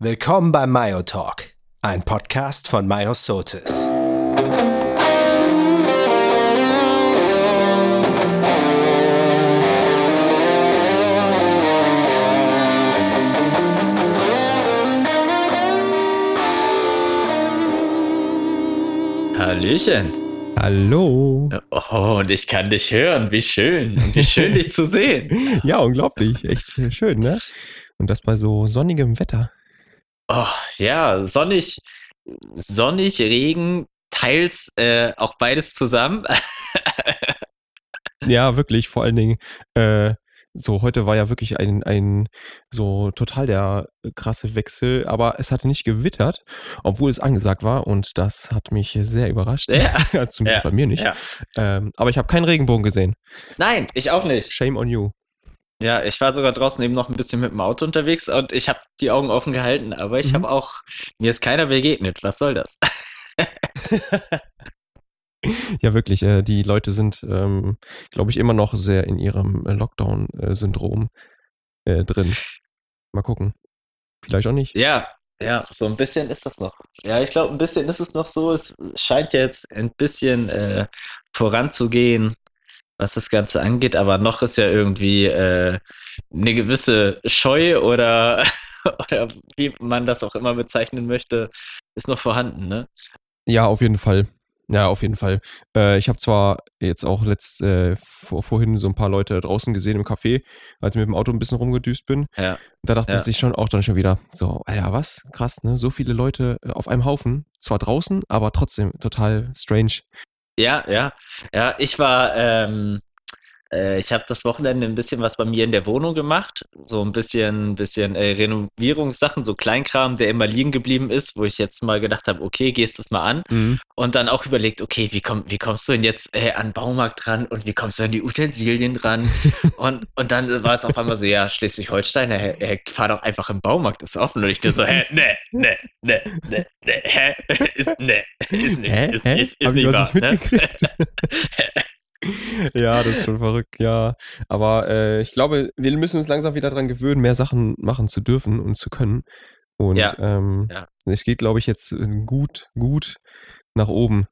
Willkommen beim Mayo Talk, ein Podcast von Mayo Sotis. Hallöchen. Hallo. Oh, und ich kann dich hören. Wie schön. Und wie schön, dich zu sehen. Ja, unglaublich. Echt schön, ne? Und das bei so sonnigem Wetter. Oh, ja, sonnig, sonnig, Regen, teils äh, auch beides zusammen. ja, wirklich. Vor allen Dingen, äh, so heute war ja wirklich ein, ein so total der krasse Wechsel, aber es hatte nicht gewittert, obwohl es angesagt war und das hat mich sehr überrascht. Ja. Zumindest Ja. bei mir nicht. Ja. Ähm, aber ich habe keinen Regenbogen gesehen. Nein, ich auch nicht. Shame on you. Ja, ich war sogar draußen eben noch ein bisschen mit dem Auto unterwegs und ich habe die Augen offen gehalten, aber ich Mhm. habe auch, mir ist keiner begegnet. Was soll das? Ja, wirklich. Äh, die Leute sind, ähm, glaube ich, immer noch sehr in ihrem äh, Lockdown-Syndrom äh, drin. Mal gucken. Vielleicht auch nicht. Ja, ja, so ein bisschen ist das noch. Ja, ich glaube, ein bisschen ist es noch so. Es scheint jetzt ein bisschen äh, voranzugehen, was das Ganze angeht, aber noch ist ja irgendwie äh, eine gewisse Scheu oder, oder wie man das auch immer bezeichnen möchte, ist noch vorhanden, ne? Ja, auf jeden Fall. Ja, auf jeden Fall. Äh, ich habe zwar jetzt auch letzt, äh, vor, vorhin so ein paar Leute draußen gesehen im Café, als ich mit dem Auto ein bisschen rumgedüst bin. Ja. Da dachte Ja. sich schon auch dann schon wieder, so, Alter, was? Krass, ne? So viele Leute äh, auf einem Haufen. Zwar draußen, aber trotzdem total strange. Ja, ja, ja. Ich war, ähm, äh, ich habe das Wochenende ein bisschen was bei mir in der Wohnung gemacht, so ein bisschen, bisschen äh, Renovierungssachen, so Kleinkram, der immer liegen geblieben ist, wo ich jetzt mal gedacht habe, okay, gehst das mal an und dann auch überlegt, okay, wie, komm, wie kommst du denn jetzt äh, an den Baumarkt ran und wie kommst du an die Utensilien ran? und, und dann war es auf einmal so, ja, Schleswig-Holstein, äh, fahr doch einfach im Baumarkt, ist offen. Und ich dir so, hä, ne, ne, ne, ne, ne, hä, ist, ne, ist nicht, Hä? ist, Hä? ist, ist ich nicht wahr, ne? ja, das ist schon verrückt, ja. Aber äh, ich glaube, wir müssen uns langsam wieder dran gewöhnen, mehr Sachen machen zu dürfen und zu können. Und Ja, ähm, ja. es geht, glaube ich, jetzt äh, gut, gut nach oben.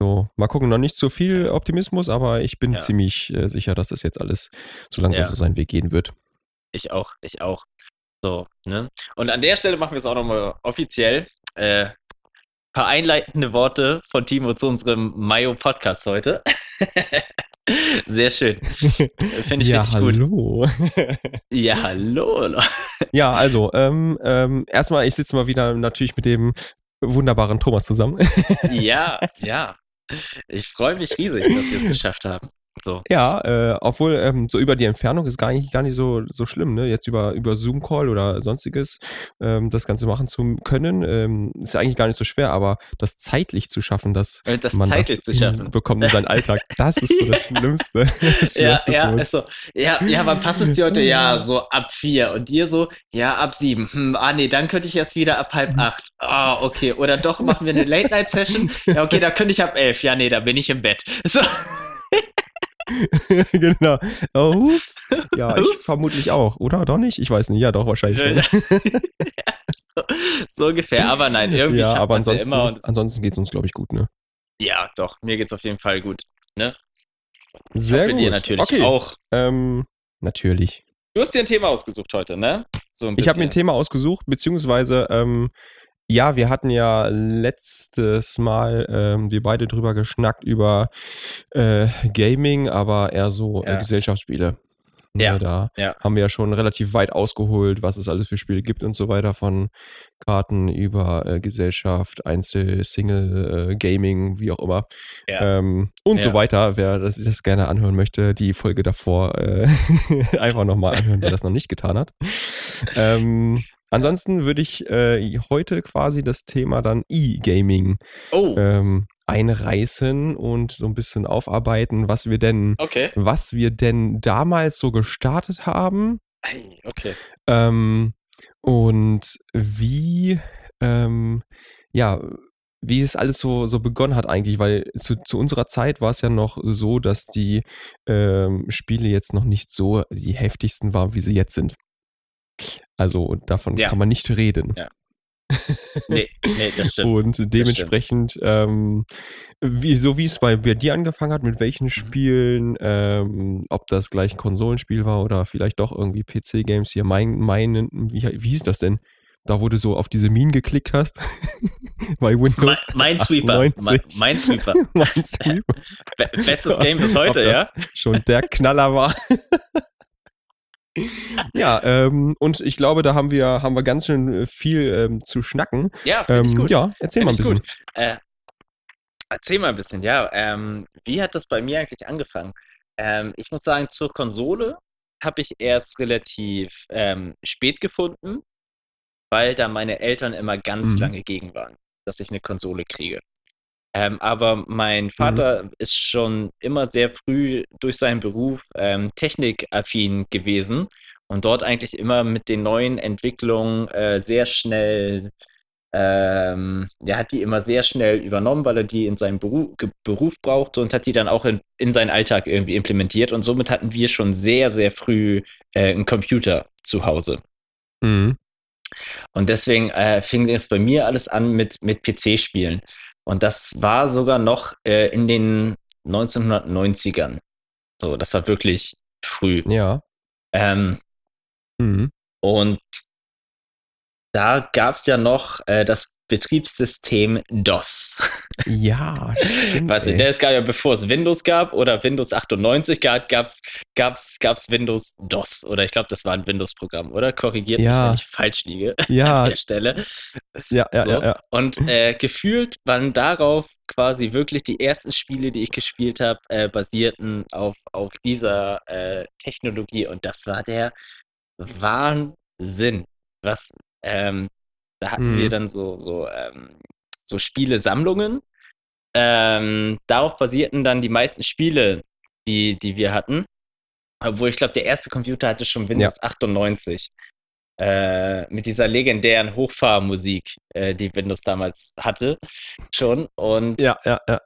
So, mal gucken, noch nicht so viel Optimismus, aber ich bin Ja. ziemlich äh, sicher, dass das jetzt alles so langsam so seinen Weg gehen wird. Ich auch, ich auch. So, ne? Und an der Stelle machen wir es auch nochmal offiziell. Äh, paar einleitende Worte von Timo zu unserem Mayo-Podcast heute. Sehr schön. Finde ich ja, richtig gut. hallo. Ja, hallo. ja, also, ähm, ähm, erstmal, ich sitze mal wieder natürlich mit dem wunderbaren Thomas zusammen. Ja, ja. Ich freue mich riesig, dass wir es geschafft haben. So. Ja, äh, obwohl ähm, so über die Entfernung ist gar nicht, gar nicht so, so schlimm, ne? Jetzt über, über Zoom-Call oder sonstiges ähm, das Ganze machen zu können, ähm, ist ja eigentlich gar nicht so schwer, aber das zeitlich zu schaffen, dass Äh, Das man zeitlich das zu schaffen. bekommt in seinen Alltag, das ist so das. Schlimmste. Das Ja, ja, also, ja, ja, wann passt es dir heute? Ja, so ab vier. Und dir so, ja, ab sieben. Hm, ah, nee, dann könnte ich erst wieder ab halb acht. Ah, okay. Oder doch machen wir eine Late-Night-Session? Ja, okay, da könnte ich ab elf. Ja, nee, da bin ich im Bett. So. genau. Oh, ups. Ja, ich Ups. vermutlich auch, oder? Doch nicht? Ich weiß nicht. Ja, doch, wahrscheinlich schon. ja, so, so ungefähr. Aber nein, irgendwie ja, aber man's ja ansonsten, immer. Es, ansonsten geht es uns, glaube ich, gut, ne? ja, doch, mir geht's auf jeden Fall gut. Ne? Sehr Für gut. dir natürlich okay. auch. Ähm, natürlich. Du hast dir ein Thema ausgesucht heute, ne? So ein Ich habe mir ein. Thema ausgesucht, beziehungsweise, ähm, ja, wir hatten ja letztes Mal ähm, wir beide drüber geschnackt über äh, Gaming, aber eher so äh, Ja. Gesellschaftsspiele. Ja, Ne, da ja. haben wir ja schon relativ weit ausgeholt, was es alles für Spiele gibt und so weiter, von Karten über äh, Gesellschaft, Einzel, Single, äh, Gaming, wie auch immer. Ja. Ähm, und so Ja. weiter. Wer das, das gerne anhören möchte, die Folge davor äh, einfach nochmal anhören, wer das noch nicht getan hat. Ähm, ansonsten würde ich äh, heute quasi das Thema dann E-Gaming Oh, ähm, einreißen und so ein bisschen aufarbeiten, was wir denn, okay. was wir denn damals so gestartet haben Okay. ähm, und wie, ähm, ja, wie es alles so, so begonnen hat eigentlich, weil zu, zu unserer Zeit war es ja noch so, dass die ähm, Spiele jetzt noch nicht so die heftigsten waren, wie sie jetzt sind. Also davon Ja. kann man nicht reden. Ja. Nee, nee, das stimmt. Und dementsprechend, ähm, wie, so wie es bei, bei dir angefangen hat, mit Mhm. welchen Spielen, ähm, ob das gleich ein Konsolenspiel war oder vielleicht doch irgendwie PC-Games hier, mein, mein, wie, wie hieß das denn? Da, wo du so auf diese Minen geklickt hast. bei Windows. Minesweeper. Mi- 98. Minesweeper. Minesweeper. Be- Bestes Game bis heute, ja? das Schon der Knaller war. Ja, ähm, und ich glaube, da haben wir, haben wir ganz schön äh, viel ähm, zu schnacken. Ja, Ähm, gut. ja, erzähl mal ein Find bisschen. Äh, erzähl mal ein bisschen, ja. Ähm, wie hat das bei mir eigentlich angefangen? Ähm, ich muss sagen, zur Konsole habe ich erst relativ ähm, spät gefunden, weil da meine Eltern immer ganz Mhm. lange gegen waren, dass ich eine Konsole kriege. Ähm, aber Mhm. mein Vater ist schon immer sehr früh durch seinen Beruf ähm, technikaffin gewesen und dort eigentlich immer mit den neuen Entwicklungen äh, sehr schnell, ähm, er hat die immer sehr schnell übernommen, weil er die in seinem Beruf, Beruf brauchte und hat die dann auch in, in seinen Alltag irgendwie implementiert und somit hatten wir schon sehr, sehr früh äh, einen Computer zu Hause. Mhm. Und deswegen äh, fing es bei mir alles an mit, mit PC-Spielen. Und das war sogar noch äh, in den 1990ern. So, das war wirklich früh. Ja. Ähm, Mhm. und da gab es ja noch äh, das Betriebssystem DOS. Ja, stimmt. Weißt du, ey. das gab ja, bevor es Windows gab oder Windows 98 gab, gab's, gab's, gab's Windows DOS. Oder ich glaube, das war ein Windows-Programm, oder? Korrigiert mich, Ja. wenn ich falsch liege ja, an der Stelle. ja, ja, So. ja, ja. Und äh, gefühlt waren darauf quasi wirklich die ersten Spiele, die ich gespielt habe, äh, basierten auf, auf dieser äh, Technologie. Und das war der Wahnsinn. Was, ähm, da hatten wir Mhm. dann so, so, ähm, so Spielesammlungen. Ähm, darauf basierten dann die meisten Spiele, die, die wir hatten. Obwohl ich glaube, der erste Computer hatte schon Windows 98. Äh, mit dieser legendären Hochfahrmusik, äh, die Windows damals hatte, schon. Und Ja, ja, ja.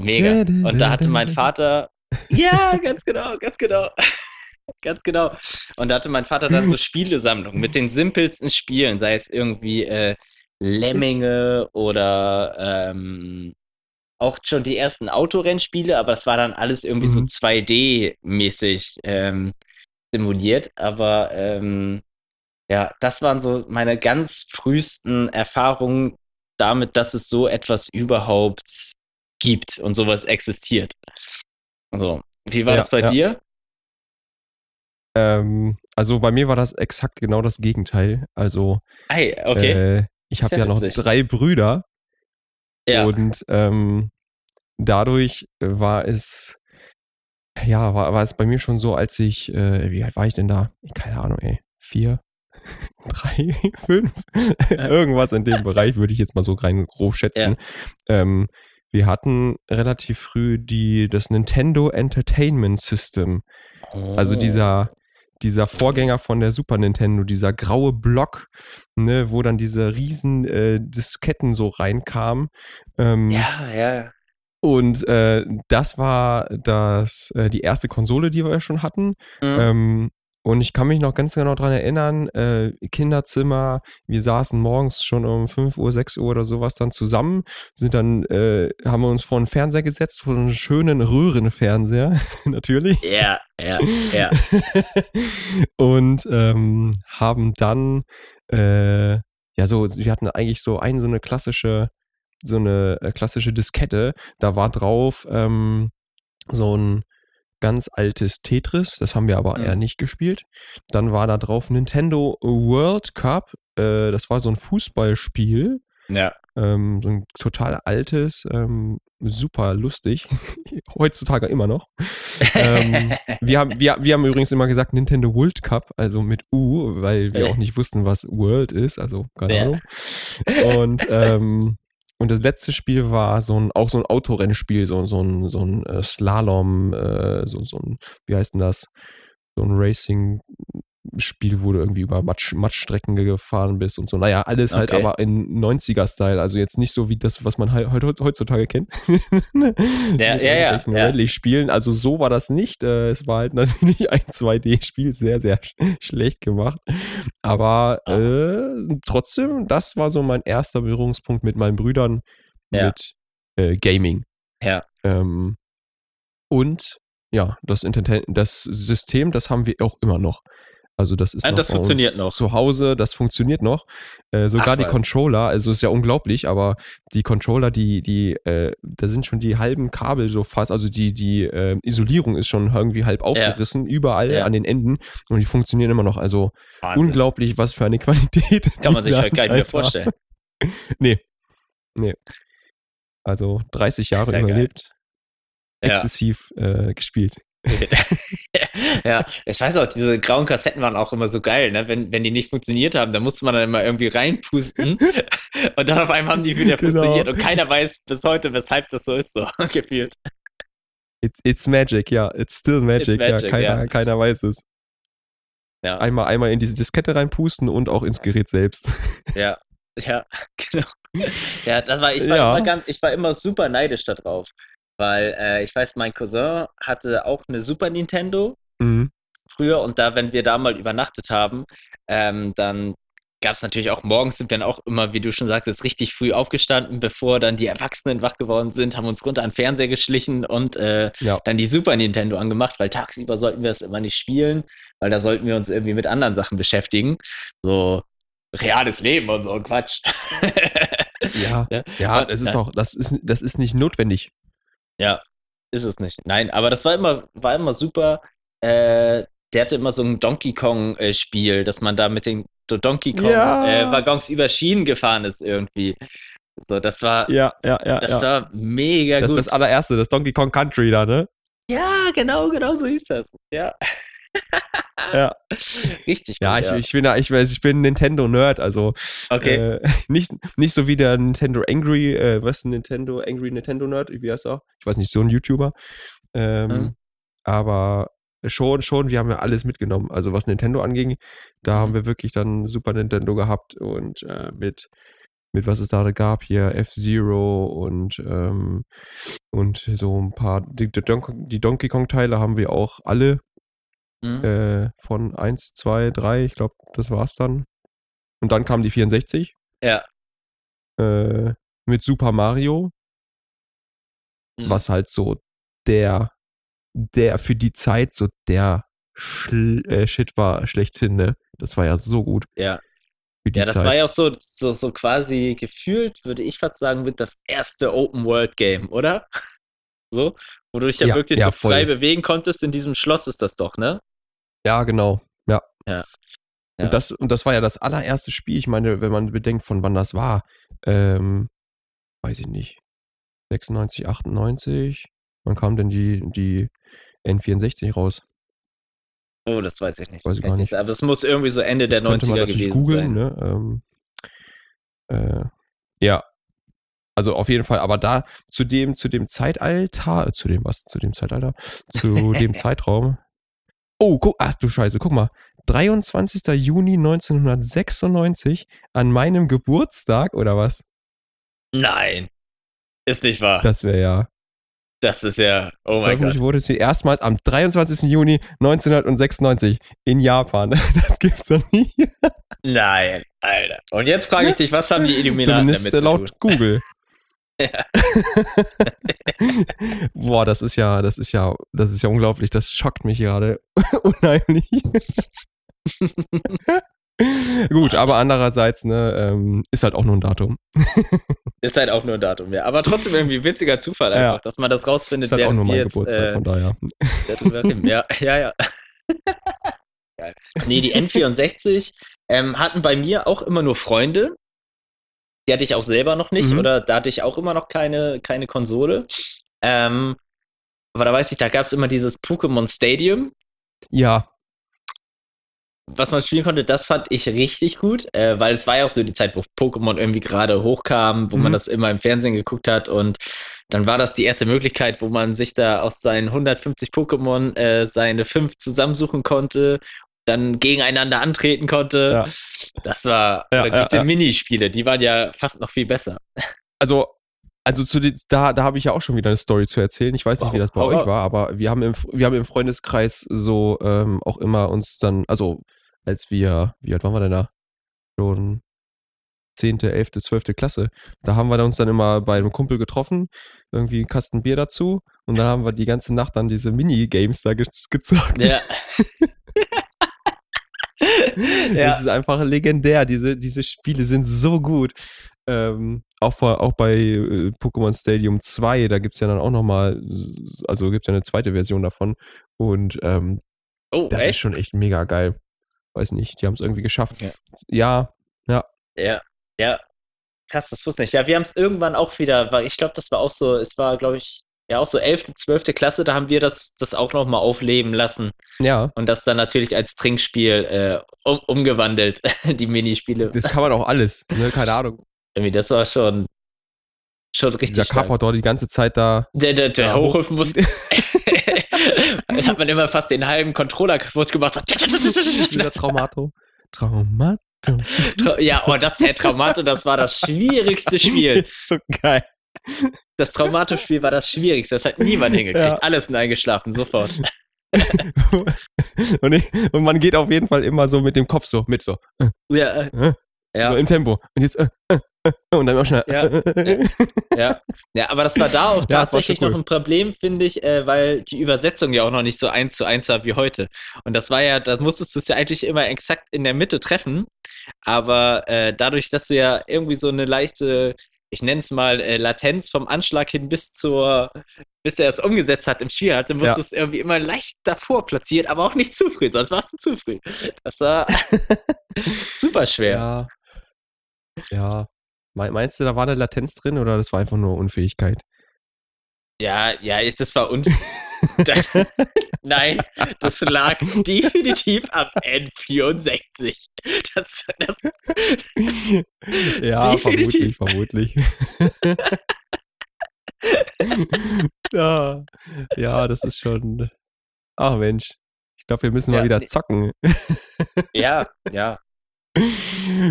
mega. Und da hatte mein Vater. Ja, ganz genau, ganz genau. Ganz genau. Und da hatte mein Vater dann so Spielesammlungen mit den simpelsten Spielen, sei es irgendwie äh, Lemminge oder ähm, auch schon die ersten Autorennspiele, aber das war dann alles irgendwie so Mhm. 2D-mäßig ähm, simuliert. Aber ähm, ja, das waren so meine ganz frühesten Erfahrungen damit, dass es so etwas überhaupt gibt und sowas existiert. So, wie war Ja, das bei ja. dir? Ähm, also bei mir war das exakt genau das Gegenteil. Also Ei, okay. äh, ich habe ja ja noch drei Brüder ja. und ähm, dadurch war es ja war, war es bei mir schon so, als ich äh, wie alt war ich denn da? Keine Ahnung, ey, vier, drei, fünf, irgendwas in dem Bereich würde ich jetzt mal so rein grob schätzen. Ähm, wir hatten relativ früh die das Nintendo Entertainment System. Also Oh. dieser, dieser Vorgänger von der Super Nintendo, dieser graue Block, ne, wo dann diese riesen äh, Disketten so reinkamen. Ähm, Ja, ja. Und äh, das war das, äh, die erste Konsole, die wir schon hatten. Mhm. Ähm, und ich kann mich noch ganz genau dran erinnern, äh, Kinderzimmer, wir saßen morgens schon um 5 Uhr, 6 Uhr oder sowas dann zusammen, sind dann, äh, haben wir uns vor den Fernseher gesetzt, vor einen schönen Röhrenfernseher, natürlich. ja, ja, ja. und ähm, haben dann, äh, ja, so, wir hatten eigentlich so ein, so eine klassische, so eine äh, klassische Diskette. Da war drauf ähm, so ein ganz altes Tetris, das haben wir aber Mhm. eher nicht gespielt. Dann war da drauf Nintendo World Cup, äh, das war so ein Fußballspiel. Ja. Ähm, so ein total altes, ähm, super lustig. Heutzutage immer noch. ähm, wir, haben, wir, wir haben übrigens immer gesagt Nintendo World Cup, also mit U, weil wir auch nicht wussten, was World ist, also keine Ja. Ahnung. Und, ähm, und das letzte Spiel war so ein, auch so ein Autorennspiel, so, so ein, so ein äh, Slalom, äh, so, so ein, wie heißt denn das? So ein Racing, Spiel, wo du irgendwie über Matsch, Matschstrecken gefahren bist und so. Naja, alles halt Okay. aber in 90er-Style. Also jetzt nicht so wie das, was man halt heut- heutzutage kennt. Mit Ja, ja. Rallye-Spielen. Also so war das nicht. Äh, Es war halt natürlich ein 2D-Spiel, sehr, sehr sch schlecht gemacht. Aber Ah. äh, trotzdem, das war so mein erster Berührungspunkt mit meinen Brüdern Ja. mit äh, Gaming. Ja. Ähm, und ja, das, das System, das haben wir auch immer noch. Also das ist das funktioniert noch. zu Hause, das funktioniert noch. Äh, sogar Ach, die. Controller, also ist ja unglaublich, aber die Controller, die, die, äh, da sind schon die halben Kabel so fast, also die, die äh, Isolierung ist schon irgendwie halb aufgerissen, überall Ja. an den Enden und die funktionieren immer noch. Also Wahnsinn. unglaublich, was für eine Qualität. Kann man sich halt gar nicht mehr vorstellen. Nee. Nee. Also 30 Jahre geil. überlebt, Ja. exzessiv äh, gespielt. ja, ich weiß auch, diese grauen Kassetten waren auch immer so geil, ne? Wenn, wenn die nicht funktioniert haben, dann musste man dann immer irgendwie reinpusten und dann auf einmal haben die wieder Genau. funktioniert und keiner weiß bis heute, weshalb das so ist, so gefühlt. It's, it's magic, ja. It's still magic, magic, ja. Keiner, ja. keiner weiß es. Ja, Einmal, einmal in diese Diskette reinpusten und auch ins Gerät selbst. ja, ja, genau. Ja, das war, ich war, Ja. immer, ganz, ich war immer super neidisch darauf, weil äh, ich weiß, mein Cousin hatte auch eine Super Nintendo Mhm. früher und da, wenn wir da mal übernachtet haben, ähm, dann gab es natürlich auch morgens sind wir dann auch immer, wie du schon sagtest, richtig früh aufgestanden, bevor dann die Erwachsenen wach geworden sind, haben uns runter an den Fernseher geschlichen und äh, Ja. dann die Super Nintendo angemacht, weil tagsüber sollten wir es immer nicht spielen, weil da sollten wir uns irgendwie mit anderen Sachen beschäftigen. So reales Leben und so Quatsch. Ja, Ja. ja, das ist auch, das ist, das ist nicht notwendig. Ja, ist es nicht. Nein, aber das war immer, war immer super. Äh, der hatte immer so ein Donkey Kong-Spiel, dass man da mit den Donkey Ja. Kong-Waggons über Schienen gefahren ist irgendwie. So, das war, Ja, ja, ja. das ja. war mega Das ist gut. das allererste, das Donkey Kong Country da, ne? ja, genau, genau so hieß das. Ja. Ja. Richtig gut. Ja, ich, ich bin, ja- ich weiß, ich bin Nintendo-Nerd, also okay. äh, nicht, nicht so wie der Nintendo Angry, äh, was ist ein Nintendo, Angry Nintendo Nerd, wie heißt er? Ich weiß nicht, so ein YouTuber. Ähm, Mhm. Aber schon, schon, wir haben ja alles mitgenommen. Also was Nintendo anging, da haben Mhm. wir wirklich dann Super Nintendo gehabt und äh, mit, mit was es da gab, hier F-Zero und, ähm, und so ein paar, die, die Donkey Kong-Teile haben wir auch alle Mhm. äh, von 1, 2, 3, ich glaube, das war's dann. Und dann kam die 64 ja. äh, mit Super Mario, Mhm. was halt so der, der für die Zeit so der Schl äh, Shit war schlechthin, ne? Das war ja so gut. Ja. Ja, das Zeit. war ja auch so, so, so quasi gefühlt, würde ich fast sagen, mit das erste Open-World-Game, oder? So, wo du dich ja, Ja, wirklich ja, so voll. frei bewegen konntest. In diesem Schloss ist das doch, ne? Ja, genau. Ja. Ja. Ja. Und, das, und das war ja das allererste Spiel. Ich meine, wenn man bedenkt, von wann das war, ähm, weiß ich nicht, 96, 98, wann kam denn die, die N64 raus? Oh, das weiß ich nicht. Weiß das ich gar ich nicht. Aber es muss irgendwie so Ende der Das man 90er natürlich gewesen sein. Ne? Ähm, äh, ja. Also auf jeden Fall, aber da zu dem, zu dem Zeitalter, zu dem was, zu dem Zeitalter, zu dem Zeitraum. Oh, guck, ach du Scheiße, guck mal. 23. Juni 1996 an meinem Geburtstag oder was? Nein. Ist nicht wahr. Das wäre ja. Das ist ja, oh mein Gott. wurde sie erstmals am 23. Juni 1996 in Japan. Das gibt's doch nie. Nein, Alter. Und jetzt frage ich dich, was haben die Illuminaten Zumindest damit zu tun? laut Google. Ja. Boah, das ist ja, das ist ja, das ist ja unglaublich. Das schockt mich gerade unheimlich. Gut, aber andererseits, ne, ähm, ist halt auch nur ein Datum. Ist halt auch nur ein Datum, ja. Aber trotzdem irgendwie ein witziger Zufall Ja. einfach, dass man das rausfindet, Ist halt auch nur mein jetzt, Geburtstag, äh, von daher. Ja, ja, ja. Geil. Nee, die N64 ähm, hatten bei mir auch immer nur Freunde. Die hatte ich auch selber noch nicht Mhm. oder da hatte ich auch immer noch keine, keine Konsole. Ähm, aber da weiß ich, da gab es immer dieses Pokémon Stadium, Ja, was man spielen konnte, das fand ich richtig gut, äh, weil es war ja auch so die Zeit, wo Pokémon irgendwie gerade hochkam, wo man Mhm. das immer im Fernsehen geguckt hat und dann war das die erste Möglichkeit, wo man sich da aus seinen 150 Pokémon äh, seine fünf zusammensuchen konnte dann gegeneinander antreten konnte. Ja. Das war, Ja, ja, diese. Minispiele, die waren ja fast noch viel besser. Also, also zu den, da, da habe ich ja auch schon wieder eine Story zu erzählen. Ich weiß nicht, wie das bei Hau euch raus. war, aber wir haben im, wir haben im Freundeskreis so ähm, auch immer uns dann, also als wir, wie alt waren wir denn da? Schon 10., 11., 12. Klasse. Da haben wir uns dann immer bei einem Kumpel getroffen, irgendwie einen Kasten Bier dazu und dann haben wir die ganze Nacht dann diese Minigames da ge gezockt. Ja. ja. Das ist einfach legendär. Diese, diese Spiele sind so gut. Ähm, auch, vor, auch bei äh, Pokémon Stadium 2, da gibt es ja dann auch nochmal, also gibt es ja eine zweite Version davon. Und ähm, Oh, das ist echt? schon echt mega geil. Weiß nicht, die haben es irgendwie geschafft. Ja. Ja, Ja, ja. Krass, das wusste ich nicht. Ja, wir haben es irgendwann auch wieder, weil ich glaube, das war auch so, es war, glaube ich, ja auch so 11., 12. Klasse, da haben wir das, das auch nochmal aufleben lassen ja, und das dann natürlich als Trinkspiel äh, um, umgewandelt, die Minispiele. das kann man auch alles. Ne? Keine Ahnung. Irgendwie, das war schon, schon richtig Dieser. Carpador die ganze Zeit da. Der, der, der hochhüpfen muss. hat man immer fast den halben Controller kaputt gemacht. Dieser Traumato. Traumato. ja, oh, das Herr Traumato, das war das schwierigste Spiel. Ist so geil. Das Traumato-Spiel war das schwierigste. Das hat niemand hingekriegt. Ja. Alles sind eingeschlafen, sofort. und, ich, und man geht auf jeden Fall immer so mit dem Kopf so mit so. Ja, Äh, ja. So im Tempo. Und jetzt, äh, äh, äh, und dann auch schnell. Ja. Ja. ja, aber das war da auch Ja, tatsächlich cool. noch ein Problem, finde ich, äh, weil die Übersetzung ja auch noch nicht so eins zu eins war wie heute. Und das war ja, da musstest du es ja eigentlich immer exakt in der Mitte treffen. Aber äh, dadurch, dass du ja irgendwie so eine leichte, ich nenne es mal, äh, Latenz vom Anschlag hin bis zur, bis er es umgesetzt hat im Spiel hatte, musst Ja. du es irgendwie immer leicht davor platzieren, aber auch nicht zu früh, sonst warst du zu früh. Das war super schwer. Ja. Ja. Me- Meinst du, da war eine Latenz drin oder das war einfach nur Unfähigkeit? Ja, ja, das war un. Nein, das lag definitiv am N64. Das, das, ja, Definitiv. vermutlich, vermutlich. ja, ja, das ist schon. Ach Mensch. Ich glaube, wir müssen Ja, mal wieder nee. zocken. ja, ja,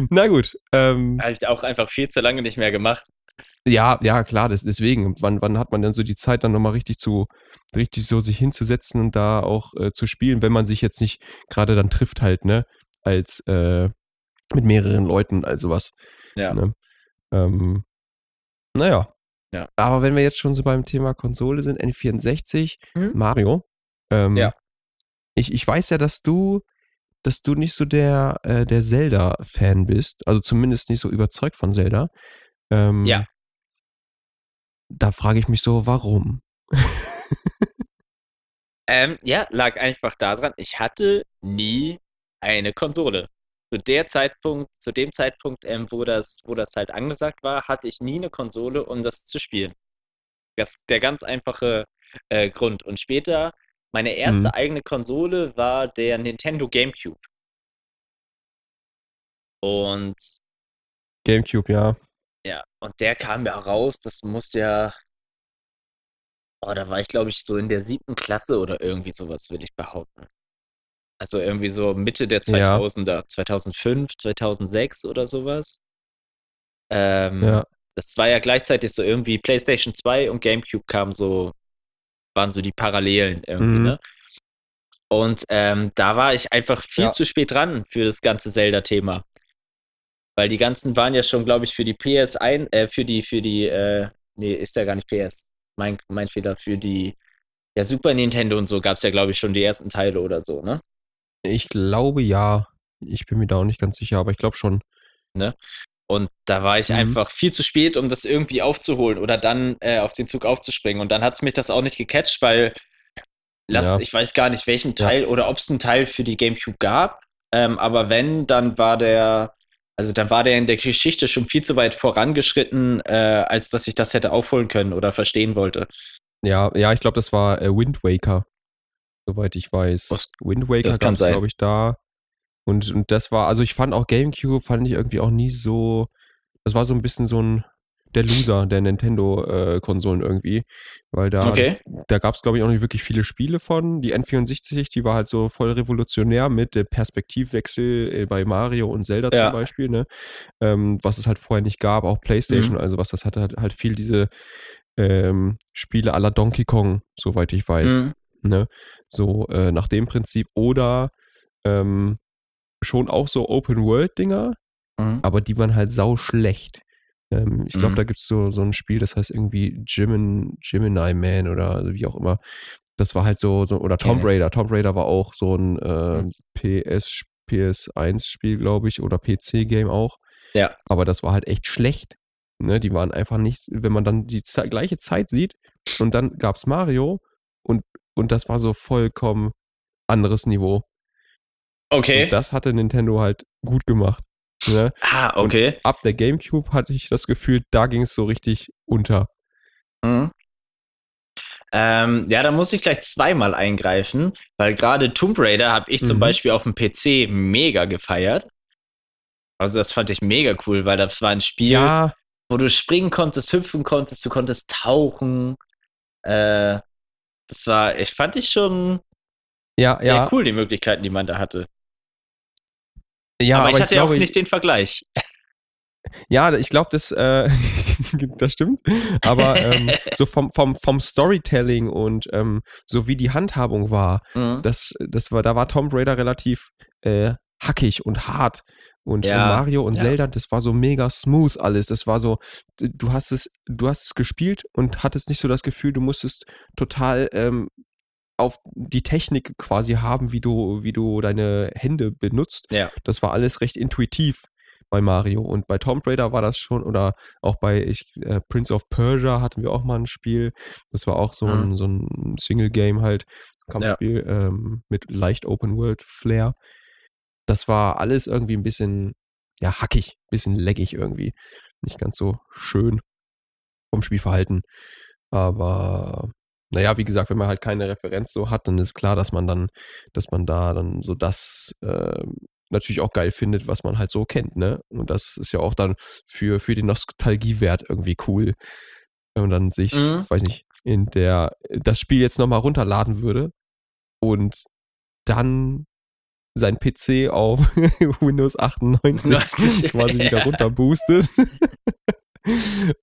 Na gut. Ähm, habe ich auch einfach viel zu lange nicht mehr gemacht. Ja, ja, klar, das, deswegen. Wann, wann hat man denn so die Zeit, dann nochmal richtig zu, richtig so sich hinzusetzen und da auch äh, zu spielen, wenn man sich jetzt nicht gerade dann trifft halt, ne? Als äh, mit mehreren Leuten, also was. Ja. Ne? Ähm, naja. Ja. Aber wenn wir jetzt schon so beim Thema Konsole sind, N64, Mhm. Mario. Ähm, Ja. Ich, ich weiß ja, dass du, dass du nicht so der, äh, der Zelda-Fan bist, also zumindest nicht so überzeugt von Zelda. Ähm, Ja. Da frage ich mich so, warum? Ähm, ja, lag einfach daran, ich hatte nie eine Konsole. Zu der Zeitpunkt, zu dem Zeitpunkt, ähm, wo das, wo das halt angesagt war, hatte ich nie eine Konsole, um das zu spielen. Das der ganz einfache äh, Grund. Und später, meine erste Mhm. eigene Konsole war der Nintendo GameCube. Und Gamecube, ja. Ja, und der kam ja raus, das muss ja, oh, da war ich, glaube ich, so in der siebten Klasse oder irgendwie sowas, will ich behaupten. Also irgendwie so Mitte der Ja. 2000er, 2005, 2006 oder sowas. Ähm, Ja. Das war ja gleichzeitig so irgendwie PlayStation 2 und GameCube kamen so, waren so die Parallelen irgendwie, Mhm. ne? Und ähm, da war ich einfach viel Ja. zu spät dran für das ganze Zelda-Thema. Weil die ganzen waren ja schon, glaube ich, für die PS ein, äh, für die, für die, äh, nee, ist ja gar nicht PS. Mein, mein Fehler, für die, ja, Super Nintendo und so gab es ja, glaube ich, schon die ersten Teile oder so, ne? Ich glaube ja. Ich bin mir da auch nicht ganz sicher, aber ich glaube schon. Und da war ich Mhm. einfach viel zu spät, um das irgendwie aufzuholen oder dann äh, auf den Zug aufzuspringen. Und dann hat es mich das auch nicht gecatcht, weil lass, Ja. ich weiß gar nicht, welchen Teil oder ob es einen Teil für die GameCube gab. Ähm, aber wenn, dann war der, also dann war der in der Geschichte schon viel zu weit vorangeschritten, äh, als dass ich das hätte aufholen können oder verstehen wollte. Ja, ja, ich glaube, das war äh, Wind Waker. Soweit ich weiß. Das- Wind Waker das kann sein. glaube ich, da. Und, und das war, also ich fand auch Gamecube, fand ich irgendwie auch nie so, das war so ein bisschen so ein der Loser der Nintendo-Konsolen irgendwie. Weil da, Okay. da gab es, glaube ich, auch nicht wirklich viele Spiele von. Die N64, die war halt so voll revolutionär mit dem Perspektivwechsel äh, bei Mario und Zelda Ja. zum Beispiel, ne? Ähm, was es halt vorher nicht gab, auch PlayStation, also was das hatte halt, halt viel diese ähm, Spiele la Donkey Kong, soweit ich weiß. Mhm. Ne? So äh, nach dem Prinzip. Oder ähm, schon auch so Open-World-Dinger, Mhm. aber die waren halt sau schlecht. Ähm, ich glaube, Mhm. da gibt es so, so ein Spiel, das heißt irgendwie Gemin, Gemini Man oder wie auch immer. Das war halt so, so oder Tomb Okay. Raider. Tomb Raider war auch so ein äh. PS, PS1-Spiel, glaube ich, oder PC-Game auch. Ja. Aber das war halt echt schlecht. Ne? Die waren einfach nicht, wenn man dann die Ze gleiche Zeit sieht und dann gab es Mario und, und das war so vollkommen anderes Niveau. Okay. Und das hatte Nintendo halt gut gemacht. Ne? ah, okay. Ab der GameCube hatte ich das Gefühl, da ging es so richtig unter. Mhm. Ähm, ja, da muss ich gleich zweimal eingreifen, weil gerade Tomb Raider habe ich zum Mhm. Beispiel auf dem PC mega gefeiert. Also das fand ich mega cool, weil das war ein Spiel, Ja, wo du springen konntest, hüpfen konntest, du konntest tauchen. Äh, das war, ich fand ich schon ja, ja. cool, die Möglichkeiten, die man da hatte. Ja, aber, aber, ich hatte ja auch nicht den Vergleich. Ja, ich glaube, das, äh, das stimmt. Aber ähm, so vom, vom, vom Storytelling und ähm, so wie die Handhabung war, Mhm. das, das war, da war Tomb Raider relativ äh, hackig und hart. Und, Ja, und Mario und ja. Zelda, das war so mega smooth alles. Das war so, du hast es, du hast es gespielt und hattest nicht so das Gefühl, du musstest total ähm, auf die Technik quasi haben, wie du, wie du deine Hände benutzt. Ja. Das war alles recht intuitiv bei Mario. Und bei Tomb Raider war das schon, oder auch bei ich, äh, Prince of Persia hatten wir auch mal ein Spiel. Das war auch so Mhm. ein, so ein Single-Game halt, Kampfspiel ähm, mit leicht Open-World-Flair. Das war alles irgendwie ein bisschen, ja, hackig, bisschen leckig irgendwie. Nicht ganz so schön vom Spielverhalten. Aber naja, wie gesagt, wenn man halt keine Referenz so hat, dann ist klar, dass man dann, dass man da dann so das ähm, natürlich auch geil findet, was man halt so kennt, ne? Und das ist ja auch dann für, für den Nostalgiewert irgendwie cool. Wenn man dann sich, Mhm. weiß nicht, in der, das Spiel jetzt nochmal runterladen würde und dann sein PC auf Windows 98 quasi wieder runterboostet.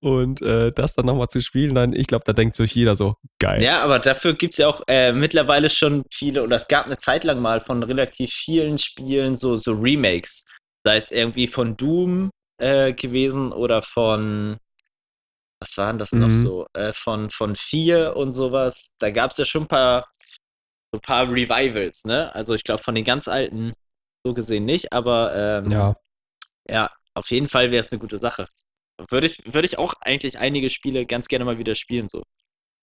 und äh, das dann nochmal zu spielen, dann, ich glaube, da denkt sich jeder so, geil. Ja, aber dafür gibt es ja auch äh, mittlerweile schon viele, oder es gab eine Zeit lang mal von relativ vielen Spielen so, so Remakes. Sei es irgendwie von Doom äh, gewesen oder von, was waren das noch Mhm. so? Äh, von, von 4 und sowas. Da gab es ja schon ein paar, so ein paar Revivals, ne? Also ich glaube von den ganz alten so gesehen nicht, aber ähm, Ja. ja, auf jeden Fall wäre es eine gute Sache. Würde ich, würde ich auch eigentlich einige Spiele ganz gerne mal wieder spielen, so.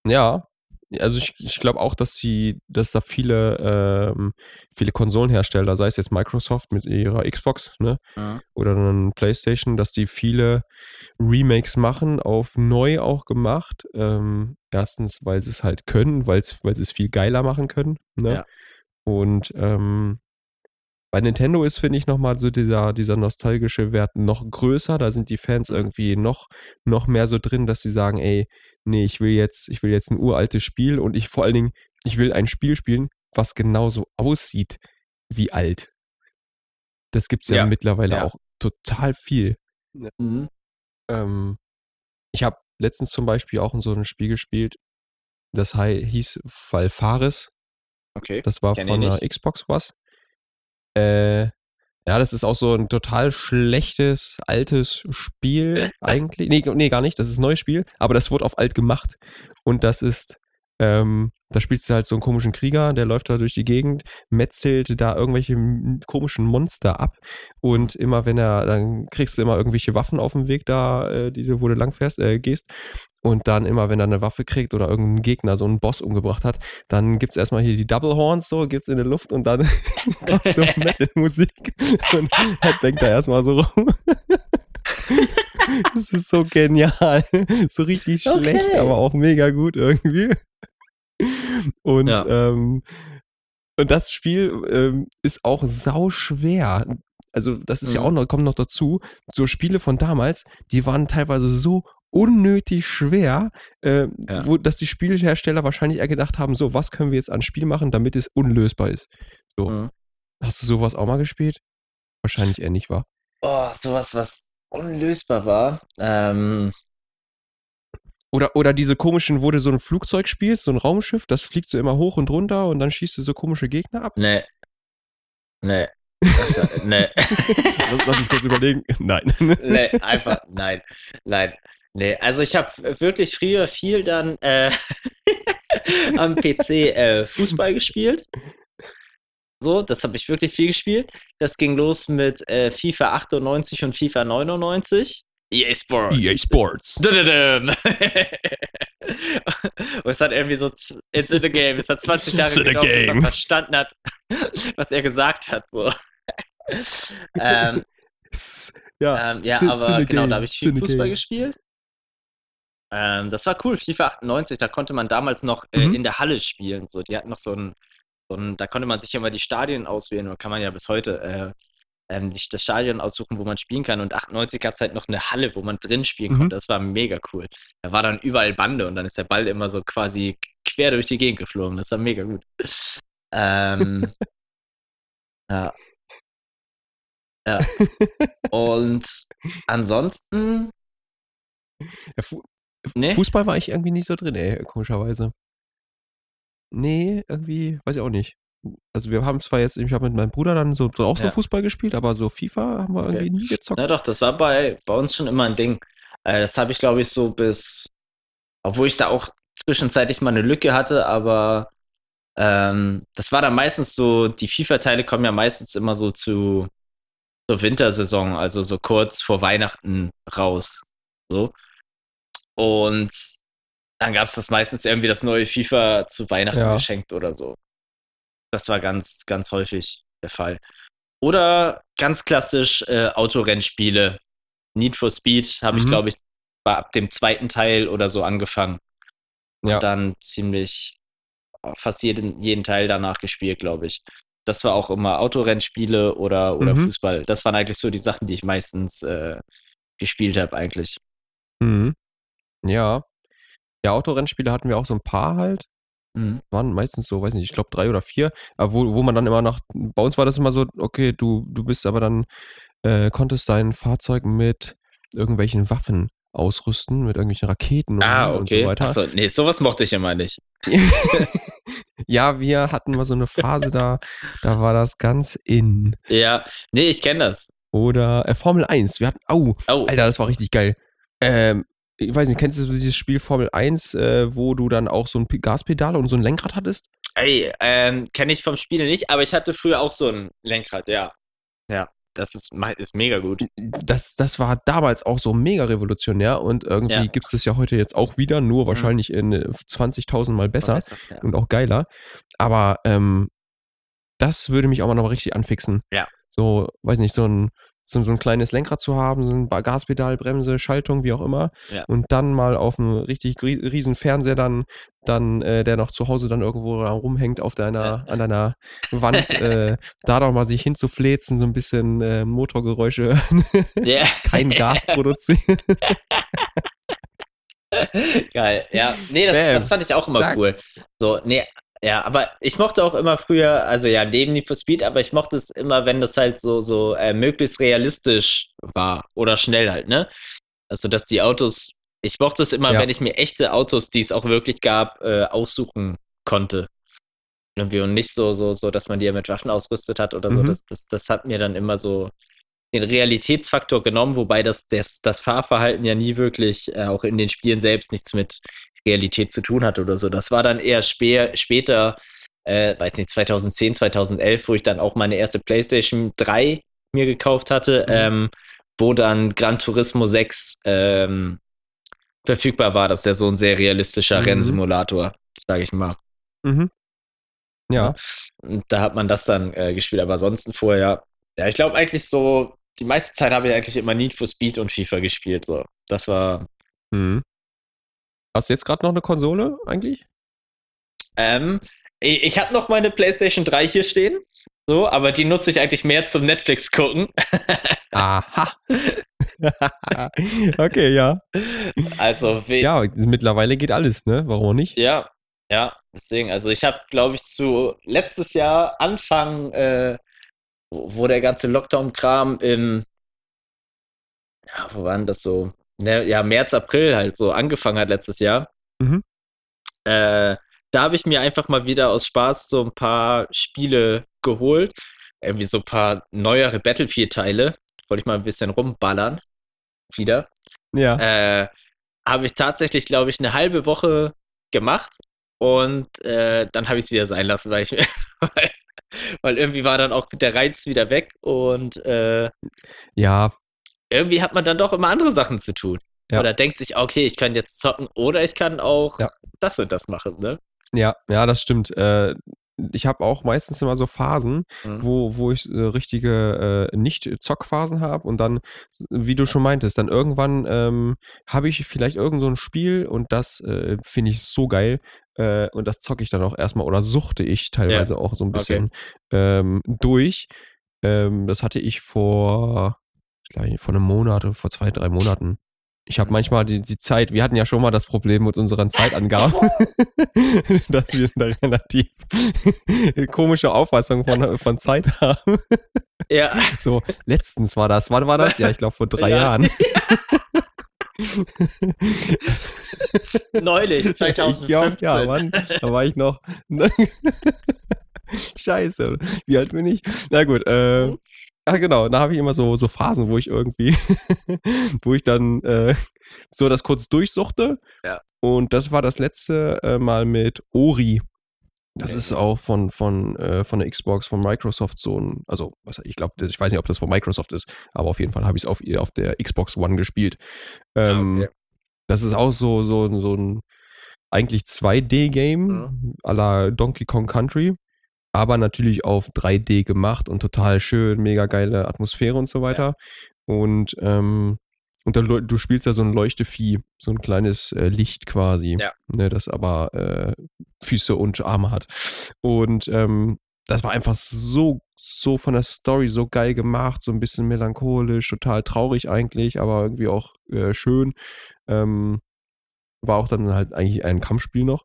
Ja, also ich, ich glaube auch, dass sie, dass da viele, ähm, viele Konsolenhersteller, sei es jetzt Microsoft mit ihrer Xbox, ne, Mhm. oder dann PlayStation, dass die viele Remakes machen, auf neu auch gemacht. Ähm, erstens, weil sie es halt können, weil weil sie es viel geiler machen können, ne? Ja. Und ähm, bei Nintendo ist, finde ich, nochmal so dieser, dieser nostalgische Wert noch größer. Da sind die Fans irgendwie noch, noch mehr so drin, dass sie sagen, ey, nee, ich will jetzt, ich will jetzt ein uraltes Spiel und ich vor allen Dingen, ich will ein Spiel spielen, was genauso aussieht wie alt. Das gibt es ja, Ja, mittlerweile ja. auch total viel. Mhm. Ähm, ich habe letztens zum Beispiel auch in so einem Spiel gespielt, das hieß Valfaris. Okay. Das war Kenn von der. Xbox was. Äh, ja, das ist auch so ein total schlechtes, altes Spiel eigentlich. Nee, nee, gar nicht. Das ist ein neues Spiel, aber das wurde auf alt gemacht. Und das ist, ähm, da spielst du halt so einen komischen Krieger, der läuft da durch die Gegend, metzelt da irgendwelche komischen Monster ab. Und immer wenn er, dann kriegst du immer irgendwelche Waffen auf dem Weg da, äh, die du, wo du langfährst, äh, gehst. Und dann immer, wenn er eine Waffe kriegt oder irgendein Gegner so einen Boss umgebracht hat, dann gibt's erstmal hier die Double Horns so, geht's in die Luft und dann kommt so Metal-Musik und er denkt da erstmal so rum. Das ist so genial. So richtig schlecht, Okay. aber auch mega gut irgendwie. Und, Ja. ähm, und das Spiel ähm, ist auch sau schwer. Also, das ist ja Mhm. auch noch, kommt noch dazu. So Spiele von damals, die waren teilweise so unnötig schwer, äh, Ja. wo, dass die Spielhersteller wahrscheinlich eher gedacht haben, so, was können wir jetzt an Spiel machen, damit es unlösbar ist. So. Mhm. Hast du sowas auch mal gespielt? Wahrscheinlich eher nicht, war. Oh, sowas, was unlösbar war. Ähm, Oder, oder diese komischen, wo du so ein Flugzeug spielst, so ein Raumschiff, das fliegt so immer hoch und runter und dann schießt du so komische Gegner ab. nee. Nee. Das war- nee. Lass, lass mich kurz überlegen. Nein. nee, einfach, nein, nein. Nee, also ich habe wirklich früher viel dann äh, am PC äh, Fußball gespielt. So, das habe ich wirklich viel gespielt. Das ging los mit äh, FIFA 98 und FIFA 99. EA Sports. EA Sports. Und es hat irgendwie so, it's in the game. Es hat 20 Jahre gedauert, bis man verstanden hat, was er gesagt hat. So. ähm, Ja, ähm, ja, aber genau, Game, da habe ich viel Fußball Game. gespielt. Ähm, das war cool. FIFA 98, da konnte man damals noch äh, Mhm. in der Halle spielen. So, die hatten noch so ein, so ein, da konnte man sich immer die Stadien auswählen, oder kann man ja bis heute äh, ähm, das Stadion aussuchen, wo man spielen kann. Und 98 gab es halt noch eine Halle, wo man drin spielen Mhm. konnte. Das war mega cool. Da war dann überall Bande und dann ist der Ball immer so quasi quer durch die Gegend geflogen. Das war mega gut. Ähm, ja. Ja. Und ansonsten, Ja, Fu Nee? Fußball war ich irgendwie nicht so drin, ey, komischerweise. Nee, irgendwie, weiß ich auch nicht. Also wir haben zwar jetzt, ich habe mit meinem Bruder dann so auch so Ja. Fußball gespielt, aber so FIFA haben wir Okay. irgendwie nie gezockt. na doch, das war bei, bei uns schon immer ein Ding. Äh, das habe ich, glaube ich, so bis, obwohl ich da auch zwischenzeitlich mal eine Lücke hatte, aber ähm, das war dann meistens so, die FIFA-Teile kommen ja meistens immer so zu zur Wintersaison, also so kurz vor Weihnachten raus. So. Und dann gab es das meistens irgendwie das neue FIFA zu Weihnachten Ja. geschenkt oder so. Das war ganz, ganz häufig der Fall. Oder ganz klassisch äh, Autorennspiele. Need for Speed habe ich, Mhm. glaube ich, war ab dem zweiten Teil oder so angefangen. Und Ja. dann ziemlich fast jeden, jeden Teil danach gespielt, glaube ich. Das war auch immer Autorennspiele oder, oder Mhm. Fußball. Das waren eigentlich so die Sachen, die ich meistens äh, gespielt habe, eigentlich. Mhm. Ja. Ja, Autorennspiele hatten wir auch so ein paar halt. Mhm. Waren meistens so, weiß nicht, ich glaube drei oder vier. Aber wo, wo man dann immer nach, bei uns war das immer so, okay, du, du bist aber dann, äh, konntest dein Fahrzeug mit irgendwelchen Waffen ausrüsten, mit irgendwelchen Raketen Ah, und, okay. und so weiter. Achso, nee, sowas mochte ich immer nicht. ja, wir hatten mal so eine Phase da, da war das ganz in. Ja, nee, ich kenne das. Oder äh, Formel 1. Wir hatten, au, Oh, Alter, das war richtig geil. Ähm, ich weiß nicht, kennst du so dieses Spiel Formel 1, äh, wo du dann auch so ein Gaspedal und so ein Lenkrad hattest? ey, ähm, kenne ich vom Spiel nicht, aber ich hatte früher auch so ein Lenkrad, ja. Ja, das ist, ist mega gut. Das, das war damals auch so mega revolutionär und irgendwie Ja. gibt es das ja heute jetzt auch wieder, nur Mhm. wahrscheinlich in äh, 20.000 Mal besser Ja. und auch geiler. Aber ähm, das würde mich auch mal noch richtig anfixen. Ja. So, weiß nicht, so ein, so, so ein kleines Lenkrad zu haben, so ein Gaspedal, Bremse, Schaltung, wie auch immer. Ja. Und dann mal auf einem richtig riesen Fernseher dann, dann äh, der noch zu Hause dann irgendwo rumhängt auf deiner, an deiner Wand, äh, da doch mal sich hinzuflezen, so ein bisschen äh, Motorgeräusche, Ja. kein Gas produzieren. Geil, ja. Nee, das, das fand ich auch immer Zack. cool. So, nee, ja, aber ich mochte auch immer früher, also ja, neben Need for Speed, aber ich mochte es immer, wenn das halt so, so äh, möglichst realistisch war oder schnell halt, ne? Also, dass die Autos, ich mochte es immer, Ja. wenn ich mir echte Autos, die es auch wirklich gab, äh, aussuchen konnte. Irgendwie und nicht so, so, so, dass man die ja mit Waffen ausgerüstet hat oder so. Mhm. Das, das, das hat mir dann immer so den Realitätsfaktor genommen, wobei das, das, das Fahrverhalten ja nie wirklich, äh, auch in den Spielen selbst, nichts mit Realität zu tun hat oder so. Das war dann eher spä später, äh, weiß nicht, 2010, 2011, wo ich dann auch meine erste PlayStation 3 mir gekauft hatte, Mhm. ähm, wo dann Gran Turismo 6 ähm, verfügbar war. Das ist ja so ein sehr realistischer Mhm. Rennsimulator, sage ich mal. Mhm. Ja. Und da hat man das dann äh, gespielt, aber ansonsten vorher, ja, ich glaube eigentlich so, die meiste Zeit habe ich eigentlich immer Need for Speed und FIFA gespielt. So. Das war, Mhm. Hast du jetzt gerade noch eine Konsole eigentlich? ähm, ich, ich habe noch meine PlayStation 3 hier stehen. So, aber die nutze ich eigentlich mehr zum Netflix gucken. Aha. okay, ja. Also, Ja, mittlerweile geht alles, ne? Warum nicht? Ja, ja, deswegen, also ich habe, glaube ich, zu letztes Jahr Anfang, äh, wo der ganze Lockdown-Kram im, ja, wo war denn das so? Ne, ja, März, April halt so angefangen hat letztes Jahr. Mhm. Äh, da habe ich mir einfach mal wieder aus Spaß so ein paar Spiele geholt. Irgendwie so ein paar neuere Battlefield-Teile. Wollte ich mal ein bisschen rumballern. Wieder Ja. äh, habe ich tatsächlich, glaube ich, eine halbe Woche gemacht und äh, dann habe ich es wieder sein lassen, weil ich weil, weil irgendwie war dann auch der Reiz wieder weg und äh, Ja, irgendwie hat man dann doch immer andere Sachen zu tun. Ja. Oder denkt sich, okay, ich kann jetzt zocken oder ich kann auch Ja. das und das machen, ne? ja, ja, das stimmt. Äh, ich habe auch meistens immer so Phasen, Mhm. wo, wo ich äh, richtige äh, Nicht-Zockphasen habe und dann, wie du schon meintest, dann irgendwann ähm, habe ich vielleicht irgend so ein Spiel und das äh, finde ich so geil äh, und das zocke ich dann auch erstmal oder suchte ich teilweise auch so ein okay. bisschen ähm, durch. Ähm, das hatte ich vor, gleich vor einem Monat, oder vor zwei, drei Monaten. Ich habe manchmal die, die Zeit, wir hatten ja schon mal das Problem mit unseren Zeitangaben, dass wir da relativ komische Auffassung von, von Zeit haben. Ja, So, letztens war das. Wann war das? Ja, ich glaube vor drei Ja. Jahren. neulich, Ich glaub, 2015. ja, Mann, da war ich noch. Scheiße, wie alt bin ich? Na gut, äh, Ach genau, da habe ich immer so, so Phasen, wo ich irgendwie, wo ich dann äh, so das kurz durchsuchte. Ja. Und das war das letzte äh, Mal mit Ori. Das Okay. ist auch von, von, äh, von der Xbox, von Microsoft so ein, also was, ich glaube, ich weiß nicht, ob das von Microsoft ist, aber auf jeden Fall habe ich es auf, auf der Xbox One gespielt. Ähm, Ah, okay. Das ist auch so, so, so ein eigentlich 2D-Game Mhm. à la Donkey Kong Country, aber natürlich auf 3D gemacht und total schön, mega geile Atmosphäre und so weiter. Und, ähm, und dann, du spielst ja so ein Leuchtevieh, so ein kleines äh, Licht quasi, Ja. ne, das aber äh, Füße und Arme hat. Und ähm, das war einfach so, so von der Story so geil gemacht, so ein bisschen melancholisch, total traurig eigentlich, aber irgendwie auch äh, schön. Ähm, war auch dann halt eigentlich ein Kampfspiel noch.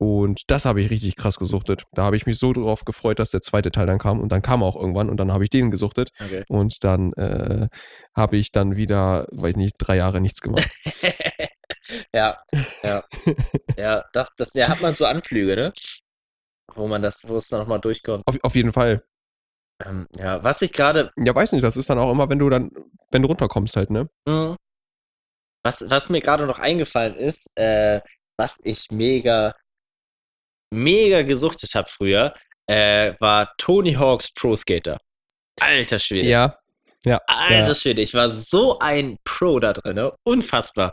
Und das habe ich richtig krass gesuchtet. Da habe ich mich so drauf gefreut, dass der zweite Teil dann kam. Und dann kam er auch irgendwann und dann habe ich den gesuchtet. Okay. Und dann äh, habe ich dann wieder, weiß nicht, drei Jahre nichts gemacht. ja, ja. Ja, doch, das ja, hat man so Anflüge, ne? Wo man das, wo es dann nochmal durchkommt. Auf, auf jeden Fall. Ähm, ja, was ich gerade, Ja, weiß nicht, das ist dann auch immer, wenn du dann, wenn du runterkommst halt, ne? mh, was, was mir gerade noch eingefallen ist, äh, was ich mega, mega gesuchtet habe früher, äh, war Tony Hawk's Pro Skater. Alter Schwede. Ja. Ja. Alter ja. Schwede, ich war so ein Pro da drin, ne? Unfassbar.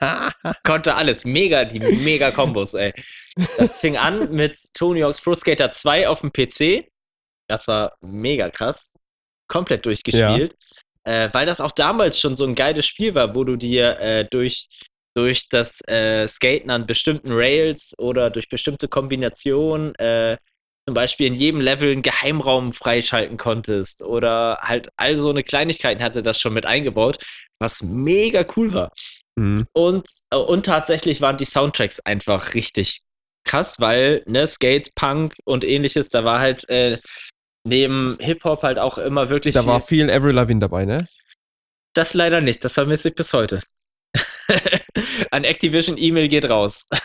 Konnte alles. Mega, die mega Kombos, ey. Das fing an mit Tony Hawk's Pro Skater 2 auf dem PC. Das war mega krass. Komplett durchgespielt. Äh, weil das auch damals schon so ein geiles Spiel war, wo du dir äh, durch, durch das äh, Skaten an bestimmten Rails oder durch bestimmte Kombinationen äh, zum Beispiel in jedem Level einen Geheimraum freischalten konntest oder halt all so eine Kleinigkeiten hatte das schon mit eingebaut, was mega cool war. Mhm. Und, äh, und tatsächlich waren die Soundtracks einfach richtig krass, weil, ne, Skate, Punk und ähnliches, da war halt äh, neben Hip-Hop halt auch immer wirklich Da viel. war viel Avril Lavigne dabei, ne? Das leider nicht, das vermisse ich bis heute. An Activision E-Mail geht raus.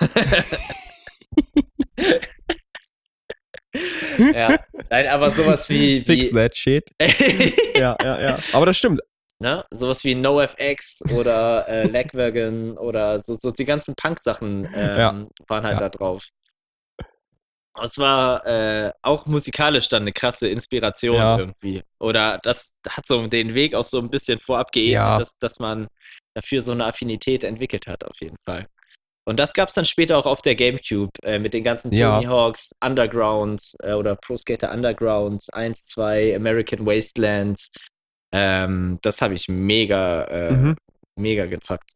ja, nein, aber sowas wie, Fix wie that shit. Ja, ja, ja. Aber das stimmt. ne? Sowas wie NoFX oder äh, Lagwagon oder so, so die ganzen Punk-Sachen ähm, Ja. waren halt Ja. da drauf. Es war äh, auch musikalisch dann eine krasse Inspiration Ja. irgendwie. Oder das hat so den Weg auch so ein bisschen vorab geebnet, Ja. dass, dass man dafür so eine Affinität entwickelt hat, auf jeden Fall. Und das gab es dann später auch auf der GameCube äh, mit den ganzen Ja. Tony Hawks, Underground äh, oder Pro Skater Underground 1, 2, American Wasteland. Ähm, das habe ich mega, äh, Mhm. mega gezockt.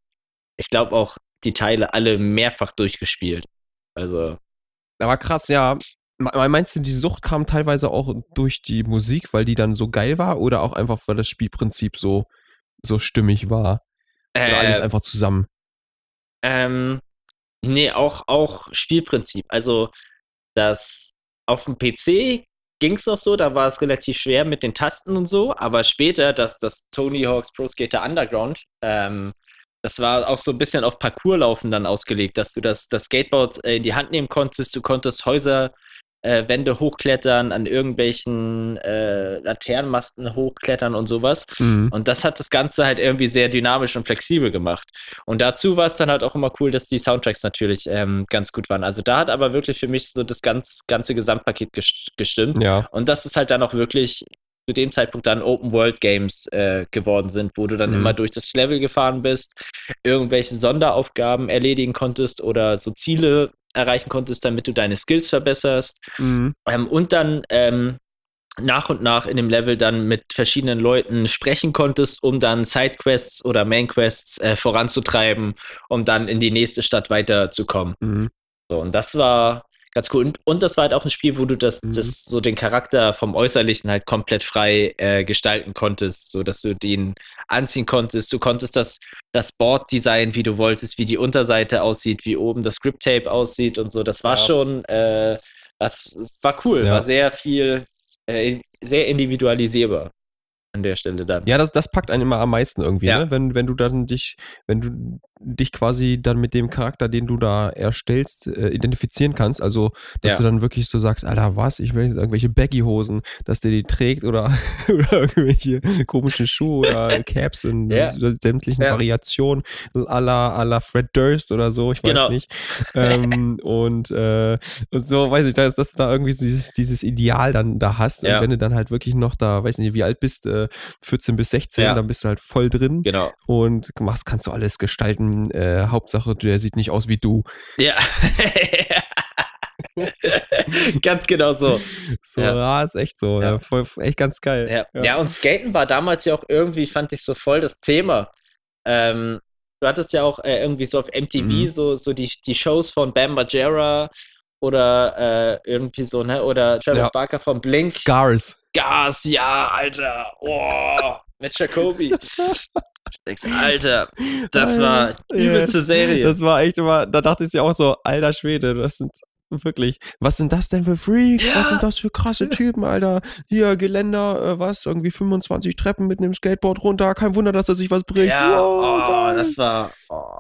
Ich glaube auch die Teile alle mehrfach durchgespielt. Also, Aber krass, ja. Me- Meinst du, die Sucht kam teilweise auch durch die Musik, weil die dann so geil war oder auch einfach, weil das Spielprinzip so, so stimmig war? Oder alles Äh, einfach zusammen? Ähm, nee, auch, auch Spielprinzip. Also, das auf dem PC ging es noch so, da war es relativ schwer mit den Tasten und so, aber später, dass das Tony Hawk's Pro Skater Underground, ähm, das war auch so ein bisschen auf Parkourlaufen dann ausgelegt, dass du das, das Skateboard äh, in die Hand nehmen konntest, du konntest Häuser, äh, Wände hochklettern, an irgendwelchen äh, Laternenmasten hochklettern und sowas. Mhm. Und das hat das Ganze halt irgendwie sehr dynamisch und flexibel gemacht. Und dazu war es dann halt auch immer cool, dass die Soundtracks natürlich ähm, ganz gut waren. Also da hat aber wirklich für mich so das ganz, ganze Gesamtpaket ges gestimmt. Ja. Und dass es halt dann auch wirklich zu dem Zeitpunkt dann Open World Games äh, geworden sind, wo du dann Mhm. immer durch das Level gefahren bist, irgendwelche Sonderaufgaben erledigen konntest oder so Ziele erreichen konntest, damit du deine Skills verbesserst. Mhm. Ähm, und dann ähm, nach und nach in dem Level dann mit verschiedenen Leuten sprechen konntest, um dann Sidequests oder Mainquests äh, voranzutreiben, um dann in die nächste Stadt weiterzukommen. Mhm. So, und das war ganz cool. Und, und das war halt auch ein Spiel, wo du das, Mhm. das so den Charakter vom Äußerlichen halt komplett frei äh, gestalten konntest, so dass du den anziehen konntest. Du konntest das, das Board designen, wie du wolltest, wie die Unterseite aussieht, wie oben das Grip Tape aussieht und so. Das war Ja. schon, äh, das war cool, Ja. war sehr viel, äh, sehr individualisierbar an der Stelle dann. Ja, das, das packt einen immer am meisten irgendwie, Ja. ne? Wenn, wenn du dann dich, wenn du dich quasi dann mit dem Charakter, den du da erstellst, äh, identifizieren kannst. Also, dass Ja. du dann wirklich so sagst, Alter, was? Ich will jetzt irgendwelche Baggy-Hosen, dass der die trägt oder, oder irgendwelche komischen Schuhe oder Caps in Ja. sämtlichen Ja. Variationen, à la, à la Fred Durst oder so, ich weiß Genau. nicht. Ähm, und, äh, und so, weiß ich, dass, dass du da irgendwie so dieses, dieses Ideal dann da hast. Und wenn du dann halt wirklich noch da, weiß nicht, wie alt bist, äh, 14 bis 16, Ja. dann bist du halt voll drin Genau. und machst, kannst du alles gestalten. Äh, Hauptsache, der sieht nicht aus wie du. Ja. Ganz genau so. So, Ja. ja, ist echt so. Ja. Ja. voll, echt ganz geil. Ja. ja, und Skaten war damals ja auch irgendwie, fand ich so voll das Thema. Ähm, du hattest ja auch äh, irgendwie so auf MTV Mhm. so, so die, die Shows von Bam Margera oder äh, irgendwie so, ne? Oder Travis Ja. Barker von Blink. Scars. Gas, ja, Alter. Oh, mit Jacoby. Alter, das war übelste Serie. Das war echt immer, da dachte ich ja auch so, alter Schwede, das sind wirklich, was sind das denn für Freaks? Ja. Was sind das für krasse Typen, Alter? Hier, Geländer, äh, was? Irgendwie 25 Treppen mit einem Skateboard runter. Kein Wunder, dass er sich was bricht. ja, Wow, oh, das war, oh,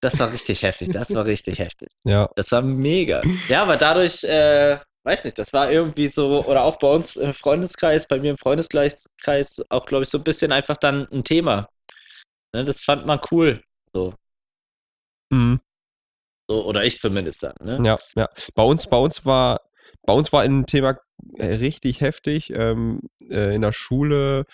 das war richtig heftig. Das war richtig heftig. ja. Das war mega. Ja, aber dadurch, äh, weiß nicht, das war irgendwie so, oder auch bei uns im Freundeskreis, bei mir im Freundeskreis auch, glaube ich, so ein bisschen einfach dann ein Thema. Ne, das fand man cool. So, Mhm. so oder ich zumindest dann. Ne? Ja, ja. Bei uns, bei uns war, bei uns war ein Thema äh, richtig heftig ähm, äh, in der Schule.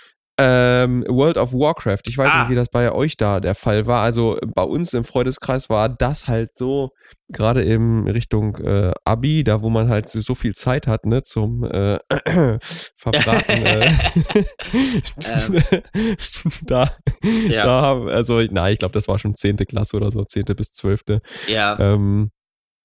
Ähm, World of Warcraft. Ich weiß Ah. nicht, wie das bei euch da der Fall war. Also bei uns im Freundeskreis war das halt so, gerade in Richtung äh, Abi, da wo man halt so viel Zeit hat, ne, zum äh, Verbraten. äh, da, Ja. da haben, also, na, ich glaube, das war schon 10. Klasse oder so, 10. bis 12. Ja, Ähm,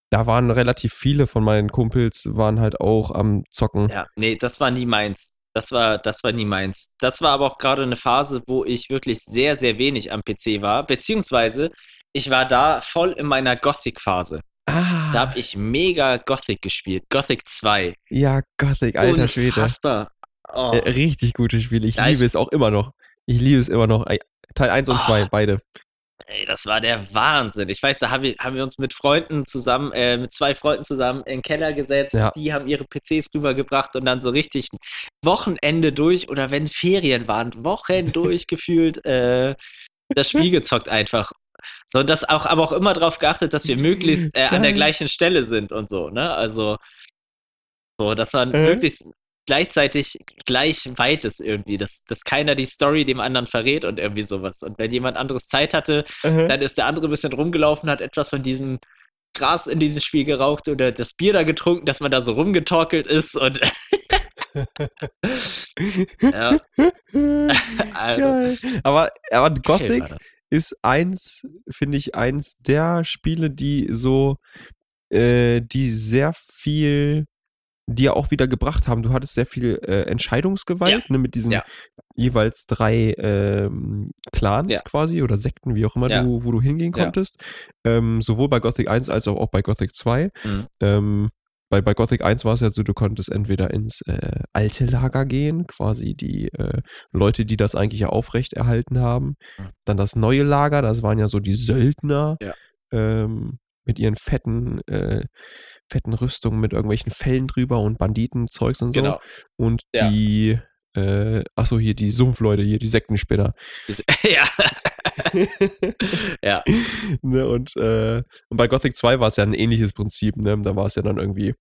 da waren relativ viele von meinen Kumpels, waren halt auch am Zocken. ja, nee, das war nie meins. Das war, das war nie meins. Das war aber auch gerade eine Phase, wo ich wirklich sehr, sehr wenig am PC war, beziehungsweise ich war da voll in meiner Gothic-Phase. Ah, Da habe ich mega Gothic gespielt. Gothic 2. ja, Gothic, alter Schwede. Unfassbar. Oh. Äh, richtig gutes Spiel. Ich Ja, liebe ich- es auch immer noch. Ich liebe es immer noch. Teil 1 und Ah. 2, beide. Ey, das war der Wahnsinn. Ich weiß, da haben wir, haben wir uns mit Freunden zusammen, äh, mit zwei Freunden zusammen in den Keller gesetzt. Ja. Die haben ihre PCs rübergebracht und dann so richtig Wochenende durch oder wenn Ferien waren, Wochen durchgefühlt, äh, das Spiel gezockt einfach. So, das auch, aber auch immer darauf geachtet, dass wir möglichst äh, an der gleichen Stelle sind und so, ne? Also, so, dass man Äh. möglichst gleichzeitig gleich weit ist irgendwie, dass, dass keiner die Story dem anderen verrät und irgendwie sowas. Und wenn jemand anderes Zeit hatte, Äh, dann ist der andere ein bisschen rumgelaufen, hat etwas von diesem Gras in dieses Spiel geraucht oder das Bier da getrunken, dass man da so rumgetorkelt ist und ja, also. Aber, aber Gothic ist eins, finde ich, eins der Spiele, die so, äh, die sehr viel die ja auch wieder gebracht haben. Du hattest sehr viel äh, Entscheidungsgewalt Ja. ne, mit diesen Ja. jeweils drei ähm, Clans Ja. quasi oder Sekten, wie auch immer du, wo du hingehen konntest. Ähm, sowohl bei Gothic 1 als auch, auch bei Gothic 2. Mhm. Ähm, bei, bei Gothic 1 war es ja so, du konntest entweder ins äh, alte Lager gehen, quasi die äh, Leute, die das eigentlich ja aufrecht erhalten haben. Mhm. Dann das neue Lager, das waren ja so die Söldner ähm, mit ihren fetten, äh, fetten Rüstungen mit irgendwelchen Fellen drüber und Banditenzeugs und so. Genau. Und Ja. die, äh, achso, hier die Sumpfleute, hier die Sektenspinner. ja. ja. ne, und, äh, und bei Gothic 2 war es ja ein ähnliches Prinzip, ne? Da war es ja dann irgendwie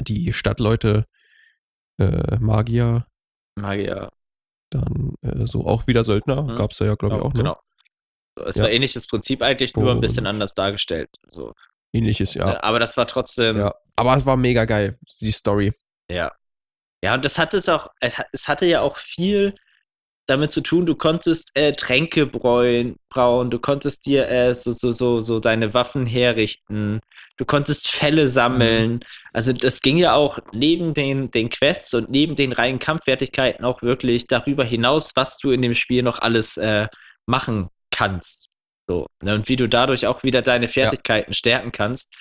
die Stadtleute, äh, Magier, Magier. dann äh, so auch wieder Söldner, Mhm. gab es ja, glaube ich, Genau, auch, ne? genau. Es Ja. war ähnliches Prinzip eigentlich, nur ein bisschen Und- anders dargestellt. So. Ähnliches, ja. Äh, Aber das war trotzdem, ja. Aber es war mega geil, die Story. Ja. Ja, und das hatte es auch, es hat- es hatte ja auch viel damit zu tun, du konntest äh, Tränke bräuen, brauen, du konntest dir äh, so, so, so, so deine Waffen herrichten, du konntest Fälle sammeln. Also das ging ja auch neben den, den Quests und neben den reinen Kampffertigkeiten auch wirklich darüber hinaus, was du in dem Spiel noch alles äh, machen kannst. So, ne? Und wie du dadurch auch wieder deine Fertigkeiten stärken kannst.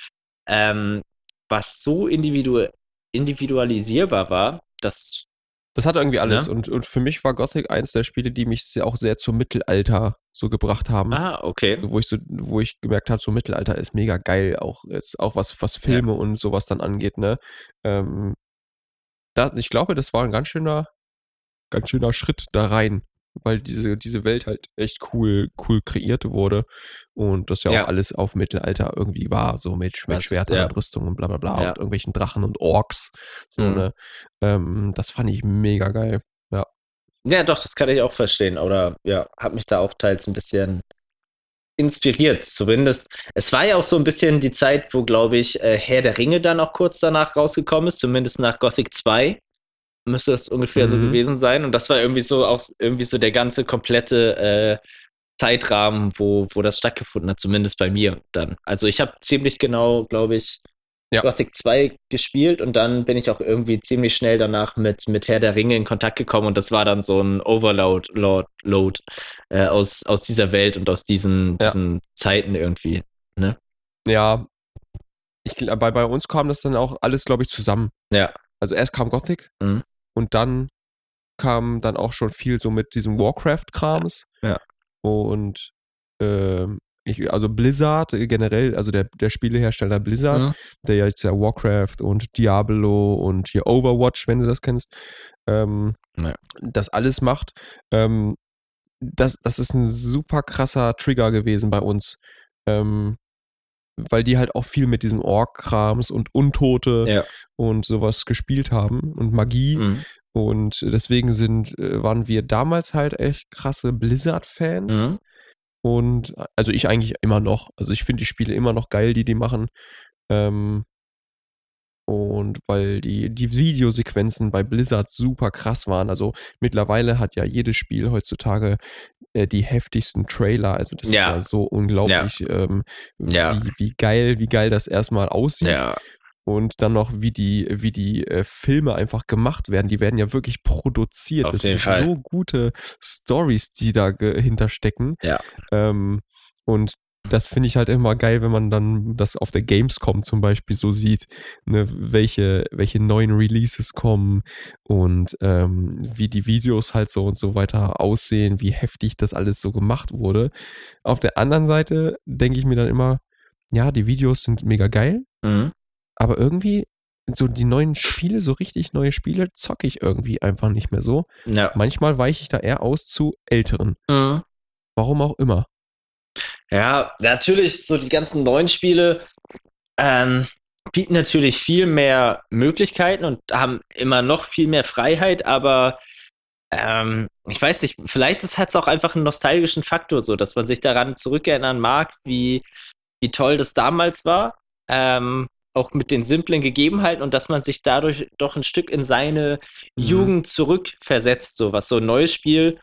Ähm, was so individu individualisierbar war, das Das hatte irgendwie alles. Ja. Und, und für mich war Gothic eins der Spiele, die mich auch sehr zum Mittelalter so gebracht haben. Ah, okay. Wo ich so, wo ich gemerkt habe, so Mittelalter ist mega geil, auch jetzt, auch was, was Filme und sowas dann angeht, ne? Ähm, da, ich glaube, das war ein ganz schöner, ganz schöner Schritt da rein, weil diese, diese Welt halt echt cool, cool kreiert wurde und das ja, Ja. auch alles auf Mittelalter irgendwie war, so mit, mit Schwertern ja. und Rüstungen und bla bla bla Ja. und irgendwelchen Drachen und Orks, so, Mhm. ne? Ähm, das fand ich mega geil. Ja, doch, das kann ich auch verstehen. Oder ja, hat mich da auch teils ein bisschen inspiriert. Zumindest, es war ja auch so ein bisschen die Zeit, wo, glaube ich, äh, Herr der Ringe dann auch kurz danach rausgekommen ist, zumindest nach Gothic 2. Müsste das ungefähr so Mhm. gewesen sein. Und das war irgendwie so auch irgendwie so der ganze komplette äh, Zeitrahmen, wo, wo das stattgefunden hat, zumindest bei mir dann. Also ich habe ziemlich genau, glaube ich, Ja. Gothic 2 gespielt und dann bin ich auch irgendwie ziemlich schnell danach mit, mit Herr der Ringe in Kontakt gekommen und das war dann so ein Overload Load, Load, äh, aus, aus dieser Welt und aus diesen, Ja. diesen Zeiten irgendwie. Ja, ich, bei, bei uns kam das dann auch alles, glaube ich, zusammen. Ja. Also erst kam Gothic Mhm. Und dann kam dann auch schon viel so mit diesem Warcraft-Krams. Ja. Und ähm, ich, also Blizzard generell, also der, der Spielehersteller Blizzard, Mhm. der ja jetzt ja Warcraft und Diablo und hier Overwatch, wenn du das kennst, ähm, Ja. das alles macht. Ähm, das, das ist ein super krasser Trigger gewesen bei uns. Ähm, weil die halt auch viel mit diesem Ork-Krams und Untote Ja. und sowas gespielt haben und Magie. Mhm. Und deswegen sind, äh, waren wir damals halt echt krasse Blizzard-Fans. Mhm. Und also ich eigentlich immer noch. Also ich finde die Spiele immer noch geil, die die machen. Ähm, und weil die, die Videosequenzen bei Blizzard super krass waren. Also mittlerweile hat ja jedes Spiel heutzutage äh, die heftigsten Trailer. Also das Ja. ist ja so unglaublich, ähm, Ja. wie, wie geil, wie geil das erstmal aussieht. Ja. Und dann noch, wie die, wie die äh, Filme einfach gemacht werden. Die werden ja wirklich produziert. Auf das sind Fall. so gute Stories, die da ge- hinterstecken. Ja. Ähm, und das finde ich halt immer geil, wenn man dann das auf der Gamescom zum Beispiel so sieht, ne, welche, welche neuen Releases kommen und ähm, wie die Videos halt so und so weiter aussehen, wie heftig das alles so gemacht wurde. Auf der anderen Seite denke ich mir dann immer, ja, die Videos sind mega geil, Mhm. aber irgendwie so die neuen Spiele, so richtig neue Spiele, zocke ich irgendwie einfach nicht mehr so. Ja. Manchmal weiche ich da eher aus zu älteren. Mhm. Warum auch immer. Ja, natürlich, so die ganzen neuen Spiele ähm, bieten natürlich viel mehr Möglichkeiten und haben immer noch viel mehr Freiheit, aber ähm, ich weiß nicht, vielleicht hat es auch einfach einen nostalgischen Faktor, so dass man sich daran zurückerinnern mag, wie, wie toll das damals war. Ähm, auch mit den simplen Gegebenheiten und dass man sich dadurch doch ein Stück in seine Mhm. Jugend zurückversetzt, so was so ein neues Spiel,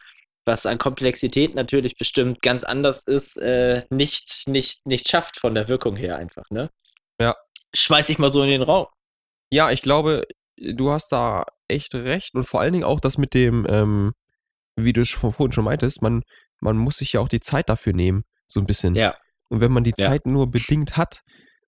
was an Komplexität natürlich bestimmt ganz anders ist, äh, nicht, nicht, nicht schafft von der Wirkung her einfach, ne? Ja. Schmeiß ich mal so in den Raum. Ja, ich glaube, du hast da echt recht und vor allen Dingen auch das mit dem, ähm, wie du schon vorhin schon meintest, man, man muss sich ja auch die Zeit dafür nehmen, so ein bisschen. Ja. Und wenn man die Ja. Zeit nur bedingt hat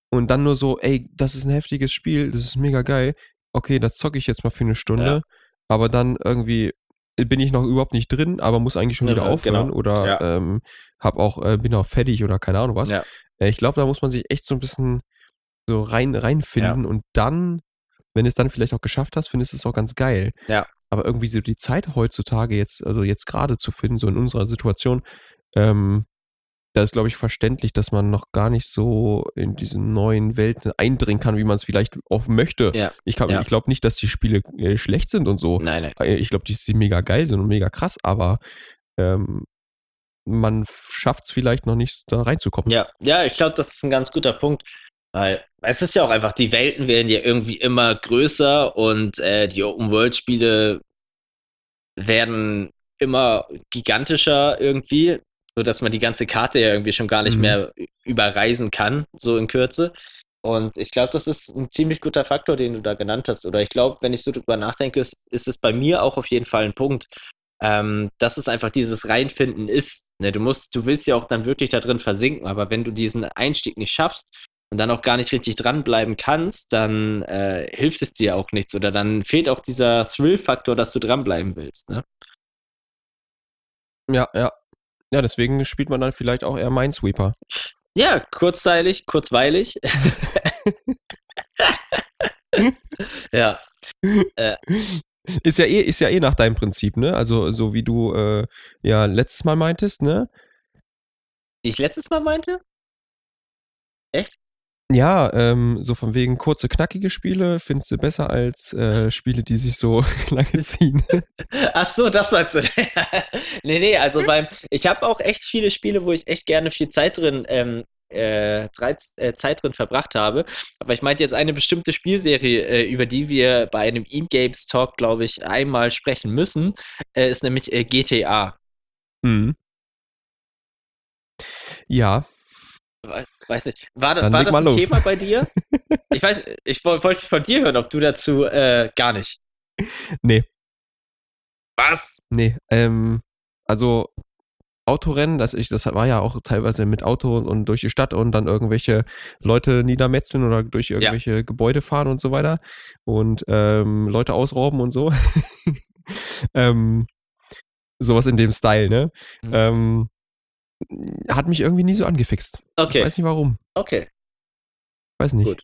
und dann nur so, ey, das ist ein heftiges Spiel, das ist mega geil, okay, das zocke ich jetzt mal für eine Stunde, aber dann irgendwie bin ich noch überhaupt nicht drin, aber muss eigentlich schon Ja, wieder aufhören genau. oder Ja. ähm, hab auch, äh, bin auch fertig oder keine Ahnung was. Ja. Äh, ich glaube, da muss man sich echt so ein bisschen so rein, reinfinden und dann, wenn du es dann vielleicht auch geschafft hast, findest du es auch ganz geil. Ja. Aber irgendwie so die Zeit heutzutage jetzt, also jetzt gerade zu finden, so in unserer Situation, ähm, da ist, glaube ich, verständlich, dass man noch gar nicht so in diese neuen Welten eindringen kann, wie man es vielleicht auch möchte. Ja. Ich, Ja. ich glaube nicht, dass die Spiele äh, schlecht sind und so. Nein, nein. Äh, Ich glaube, die sind mega geil sind und mega krass, aber ähm, man schafft es vielleicht noch nicht, da reinzukommen. Ja, ja, ich glaube, das ist ein ganz guter Punkt. Weil es ist ja auch einfach, die Welten werden ja irgendwie immer größer und äh, die Open-World-Spiele werden immer gigantischer irgendwie, sodass man die ganze Karte ja irgendwie schon gar nicht Mhm. mehr überreisen kann, so in Kürze. Und ich glaube, das ist ein ziemlich guter Faktor, den du da genannt hast. Oder ich glaube, wenn ich so drüber nachdenke, ist, ist es bei mir auch auf jeden Fall ein Punkt, ähm, dass es einfach dieses Reinfinden ist. Ne, du musst, du willst ja auch dann wirklich da drin versinken, aber wenn du diesen Einstieg nicht schaffst und dann auch gar nicht richtig dranbleiben kannst, dann äh, hilft es dir auch nichts oder dann fehlt auch dieser Thrill-Faktor, dass du dranbleiben willst. Ne? Ja, ja. Ja, deswegen spielt man dann vielleicht auch eher Minesweeper. Ja, kurzzeitig, kurzweilig. ja, Ist ja eh, ist ja eh nach deinem Prinzip, ne? Also, so wie du äh, ja letztes Mal meintest, ne? ich letztes Mal meinte? Ja, ähm, so von wegen kurze, knackige Spiele findest du besser als äh, Spiele, die sich so lange ziehen. Ach so, das meinst du. nee, nee, also beim, ich habe auch echt viele Spiele, wo ich echt gerne viel Zeit drin, ähm, äh, Dreiz- äh, Zeit drin verbracht habe. Aber ich meinte jetzt eine bestimmte Spielserie, äh, über die wir bei einem E-Games Talk, glaube ich, einmal sprechen müssen, äh, ist nämlich äh, GTA. Mhm. Ja, Weiß nicht, war, Dann war das ein los. Thema bei dir? ich weiß, ich woll- wollte von dir hören, ob du dazu äh, gar nicht. nee, Was? nee. Ähm, also Autorennen, das, ich, das war ja auch teilweise mit Auto und, und durch die Stadt und dann irgendwelche Leute niedermetzeln oder durch irgendwelche Gebäude fahren und so weiter und ähm, Leute ausrauben und so. ähm, sowas in dem Style, ne? Mhm. Ähm, hat mich irgendwie nie so angefixt. Ich Okay, weiß nicht warum. okay, Weiß nicht. Gut.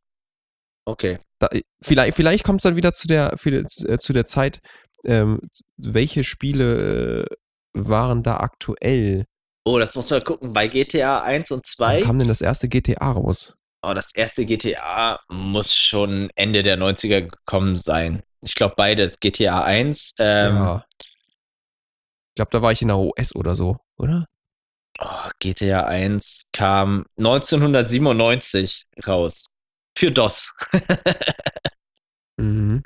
okay. Da, vielleicht vielleicht kommt es dann wieder zu der, äh, zu der Zeit, ähm, welche Spiele äh, waren da aktuell? Oh, das muss man gucken. Bei GTA 1 und Wann 2. kam denn das erste GTA raus? Oh, das erste GTA muss schon Ende der 90er gekommen sein. Ich glaube beides. GTA 1, ähm, ja. Ich glaube, da war ich in der OS oder so, oder? Oh, GTA 1 kam 1997 raus. Für DOS. Mhm.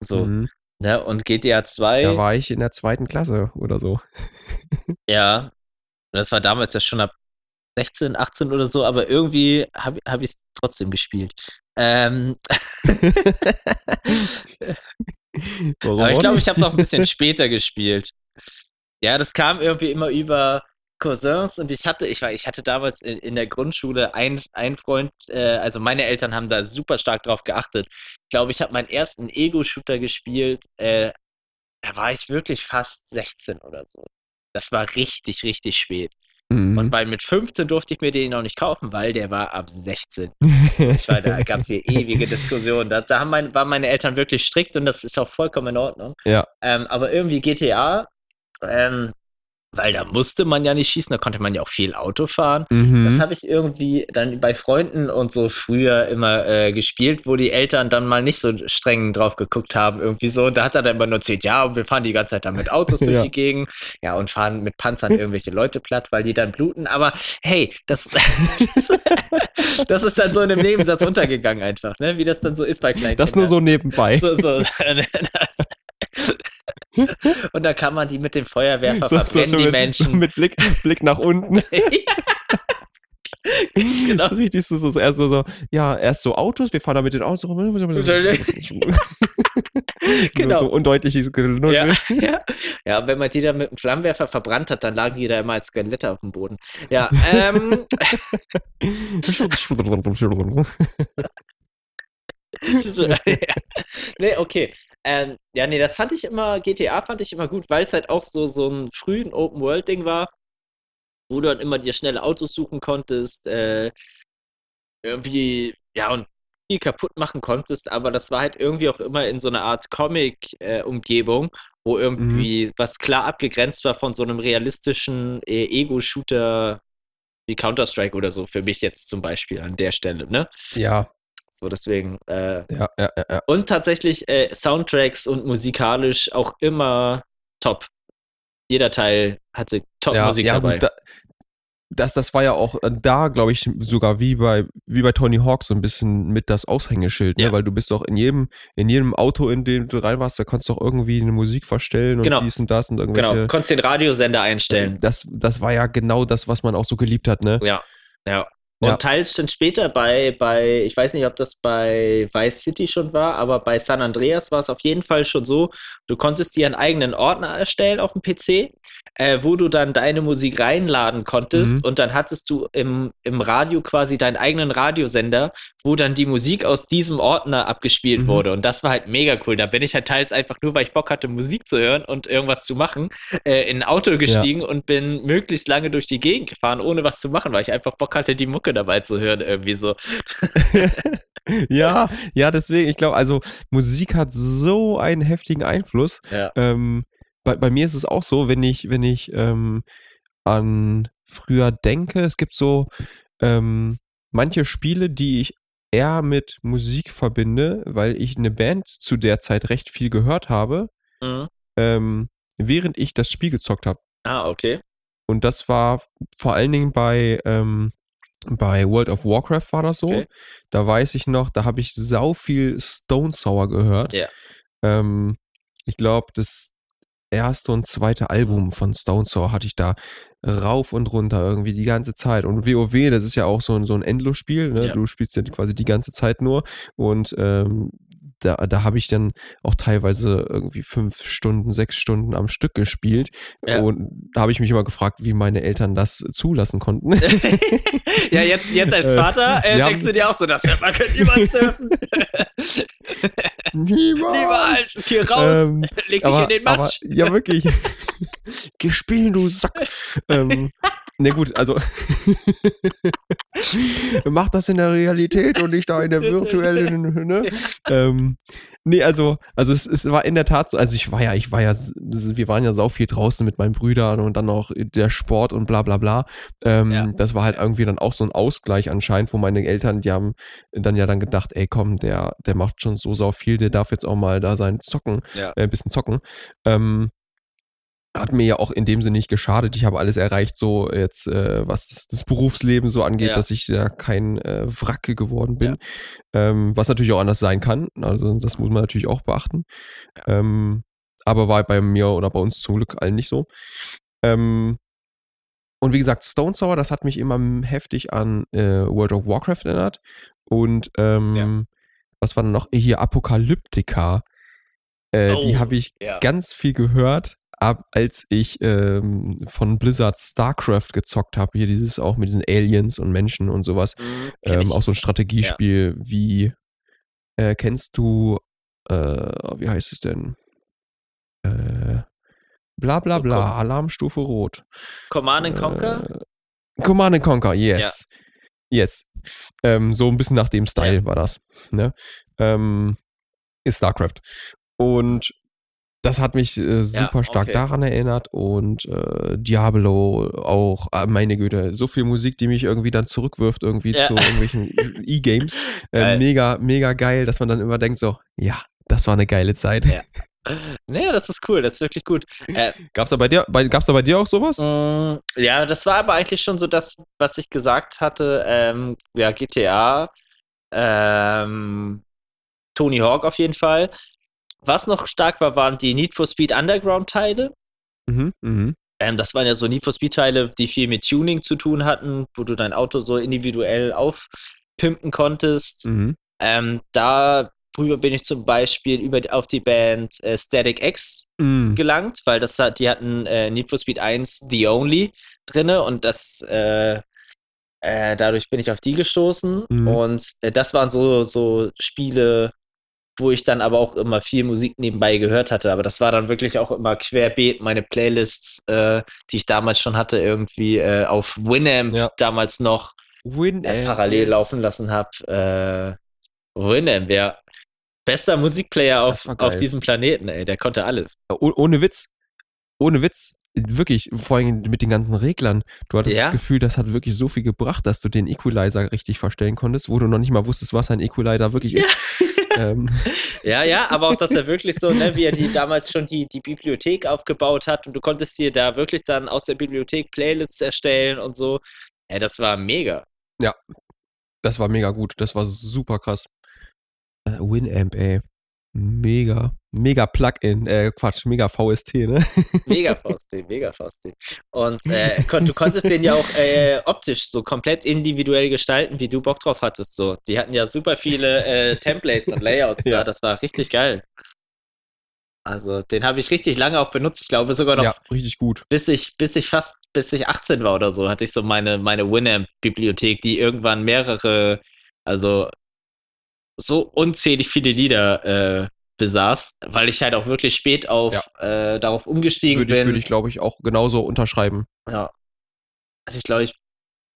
so, Mhm. ne? Und GTA 2, Da war ich in der zweiten Klasse oder so. ja, das war damals ja schon ab 16, 18 oder so, aber irgendwie habe hab ich es trotzdem gespielt. Ähm, Warum Aber ich glaube, ich habe es auch ein bisschen später gespielt. Ja, das kam irgendwie immer über Cousins und ich hatte, ich war, ich hatte damals in, in der Grundschule einen, einen Freund, äh, also meine Eltern haben da super stark drauf geachtet. Ich glaube, ich habe meinen ersten Ego-Shooter gespielt, äh, da war ich wirklich fast 16 oder so. Das war richtig, richtig spät. Mhm. Und weil mit 15 durfte ich mir den noch nicht kaufen, weil der war ab 16. Ich war, da gab es hier ewige Diskussionen. Da, da haben mein, waren meine Eltern wirklich strikt und das ist auch vollkommen in Ordnung. Ja. Ähm, aber irgendwie GTA, ähm, weil da musste man ja nicht schießen, da konnte man ja auch viel Auto fahren. Mhm. Das habe ich irgendwie dann bei Freunden und so früher immer äh, gespielt, wo die Eltern dann mal nicht so streng drauf geguckt haben, irgendwie so. Und da hat er dann immer nur erzählt, ja, und wir fahren die ganze Zeit dann mit Autos durch Ja. die Gegend, ja, und fahren mit Panzern irgendwelche Leute platt, weil die dann bluten. Aber hey, das, das, ist dann so in einem Nebensatz untergegangen einfach, ne? Wie das dann so ist bei kleinen das nur so nebenbei. so, so. das. Und da kann man die mit dem Feuerwerfer So- so verbrennen, schon die mit, Menschen. Mit Blick, Blick nach unten. Genau. So richtig so, so, so, erst so, so, ja, erst so Autos, wir fahren da mit den Autos rum. Genau. So undeutliches. Ja, ja. ja, wenn man die dann mit einem Flammenwerfer verbrannt hat, dann lagen die da immer als Skelette auf dem Boden. Ja, ähm, nee, okay. Ähm, ja, nee, das fand ich immer, GTA fand ich immer gut, weil es halt auch so, so ein frühen Open-World-Ding war, wo du dann immer dir schnelle Autos suchen konntest, äh, irgendwie, ja, und viel kaputt machen konntest, aber das war halt irgendwie auch immer in so einer Art Comic-Umgebung, wo irgendwie was klar abgegrenzt war von so einem realistischen äh, Ego-Shooter wie Counter-Strike oder so, für mich jetzt zum Beispiel an der Stelle, ne? ja, So, deswegen, äh, ja, ja, ja, und tatsächlich äh, Soundtracks und musikalisch auch immer top. Jeder Teil hatte Top-Musik ja, dabei. Da, das, das war ja auch äh, da, glaube ich, sogar wie bei, wie bei Tony Hawk so ein bisschen mit das Aushängeschild, ne? Weil du bist doch in jedem, in jedem Auto, in dem du rein warst, da konntest du auch irgendwie eine Musik verstellen und Genau. dies und das und irgendwelche. genau, konntest den Radiosender einstellen. Das, das war ja genau das, was man auch so geliebt hat, ne? Ja, ja. Und Ja. teils dann später bei, bei, ich weiß nicht, ob das bei Vice City schon war, aber bei San Andreas war es auf jeden Fall schon so, du konntest dir einen eigenen Ordner erstellen auf dem PC, äh, wo du dann deine Musik reinladen konntest Mhm. und dann hattest du im, im Radio quasi deinen eigenen Radiosender, wo dann die Musik aus diesem Ordner abgespielt Mhm. wurde. Und das war halt mega cool. Da bin ich halt teils einfach nur, weil ich Bock hatte, Musik zu hören und irgendwas zu machen, äh, in ein Auto gestiegen und bin möglichst lange durch die Gegend gefahren, ohne was zu machen, weil ich einfach Bock hatte, die Mucke dabei zu hören, irgendwie so. ja, ja, deswegen, ich glaube, also Musik hat so einen heftigen Einfluss. Ja. Ähm, bei, bei mir ist es auch so, wenn ich, wenn ich ähm, an früher denke, es gibt so ähm, manche Spiele, die ich eher mit Musik verbinde, weil ich eine Band zu der Zeit recht viel gehört habe, Mhm. ähm, während ich das Spiel gezockt habe. Ah, okay. Und das war vor allen Dingen bei, ähm, bei World of Warcraft war das so. Okay. Da weiß ich noch, da habe ich sau viel Stone Sour gehört. Ja. Ähm, ich glaube, das erste und zweite Album von Stone Sour hatte ich da rauf und runter irgendwie die ganze Zeit. Und WoW, das ist ja auch so ein, so ein Endlosspiel. Ne? Ja. Du spielst ja quasi die ganze Zeit nur. Und ähm, da, da habe ich dann auch teilweise irgendwie fünf Stunden, sechs Stunden am Stück gespielt. Ja. Und da habe ich mich immer gefragt, wie meine Eltern das zulassen konnten. ja, jetzt, jetzt als Äh, Vater äh, sie haben- denkst du dir auch so, das hört man könnte niemals dürfen. Niemals! Niemals! Hier raus! Ähm, leg dich aber, in den aber Matsch! ja, wirklich. Geh spielen, du Sack. ähm, ne, gut, also. Mach das in der Realität und nicht da in der virtuellen, ne? Ähm, nee, also, also es, es war in der Tat so, also ich war ja, ich war ja, wir waren ja sau viel draußen mit meinen Brüdern und dann auch der Sport und bla bla bla. Ähm, Ja. Das war halt irgendwie dann auch so ein Ausgleich anscheinend, wo meine Eltern, die haben dann ja dann gedacht, ey komm, der, der macht schon so sau viel, der darf jetzt auch mal da sein Zocken, Ja. äh, ein bisschen zocken. Ähm, hat mir ja auch in dem Sinne nicht geschadet. Ich habe alles erreicht, so jetzt, äh, was das, das Berufsleben so angeht, Ja. dass ich da kein äh, Wracke geworden bin. Ähm, was natürlich auch anders sein kann. Also das muss man natürlich auch beachten. Ähm, aber war bei mir oder bei uns zum Glück allen nicht so. Ähm, und wie gesagt, Stone Sour, das hat mich immer heftig an äh, World of Warcraft erinnert. Und ähm, was war denn noch? Hier Apokalyptika. Äh, die Oh, habe ich ja. ganz viel gehört, ab als ich ähm, von Blizzard StarCraft gezockt habe. Hier dieses auch mit diesen Aliens und Menschen und sowas. Mhm, Ähm, auch so ein Strategiespiel wie äh, kennst du äh, wie heißt es denn? Äh, bla bla Oh, bla, komm. Alarmstufe Rot. Command and Conquer? Äh, Command and Conquer, yes. Yes. Ähm, so ein bisschen nach dem Style Ja. war das. Ne? Ähm, ist StarCraft. Und das hat mich äh, super stark okay. daran erinnert und äh, Diablo auch, ah, meine Güte, so viel Musik, die mich irgendwie dann zurückwirft irgendwie Ja. zu irgendwelchen E-Games. Äh, mega, mega geil, dass man dann immer denkt so, ja, das war eine geile Zeit. Ja. Naja, das ist cool, das ist wirklich gut. Äh, Gab's da bei dir, bei, gab's da bei dir auch sowas? Mm, Ja, das war aber eigentlich schon so das, was ich gesagt hatte. Ähm, ja, GTA, ähm, Tony Hawk auf jeden Fall. Was noch stark war, waren die Need for Speed Underground-Teile. Mhm, mhm. Ähm, das waren ja so Need for Speed-Teile, die viel mit Tuning zu tun hatten, wo du dein Auto so individuell aufpimpen konntest. Mhm. Ähm, da darüber bin ich zum Beispiel über, auf die Band äh, Static X Mm. gelangt, weil das hat, die hatten äh, Need for Speed 1 The Only drinne und das äh, äh, dadurch bin ich auf die gestoßen Mhm. und äh, das waren so, so Spiele, wo ich dann aber auch immer viel Musik nebenbei gehört hatte, aber das war dann wirklich auch immer querbeet meine Playlists, äh, die ich damals schon hatte, irgendwie äh, auf Winamp Ja. damals noch Win äh, parallel laufen lassen habe. Äh, Winamp, ja. Bester Musikplayer auf, auf diesem Planeten, ey, der konnte alles. Oh, ohne Witz. Ohne Witz. Wirklich, vor allem mit den ganzen Reglern. Du hattest Ja. das Gefühl, das hat wirklich so viel gebracht, dass du den Equalizer richtig verstellen konntest, wo du noch nicht mal wusstest, was ein Equalizer wirklich ist. Ähm, Ja, ja, aber auch, dass er wirklich so, ne, wie er die damals schon die, die Bibliothek aufgebaut hat und du konntest dir da wirklich dann aus der Bibliothek Playlists erstellen und so. Ey, das war mega. das war mega gut. Das war super krass. Äh, Winamp, ey. Mega. Mega Plugin. Äh, Quatsch, mega VST, ne? Mega VST, mega VST. Und äh, kon du konntest den ja auch äh, optisch so komplett individuell gestalten, wie du Bock drauf hattest. So. Die hatten ja super viele äh, Templates und Layouts Ja. da. Das war richtig geil. Also, den habe ich richtig lange auch benutzt. Ich glaube sogar noch Ja, richtig gut. bis ich, bis ich fast, bis ich 18 war oder so, hatte ich so meine, meine Winamp-Bibliothek, die irgendwann mehrere, also so unzählig viele Lieder äh, besaß, weil ich halt auch wirklich spät auf äh, darauf umgestiegen Würde ich, bin. würde ich glaube ich, auch genauso unterschreiben. Ja. Also ich glaube, ich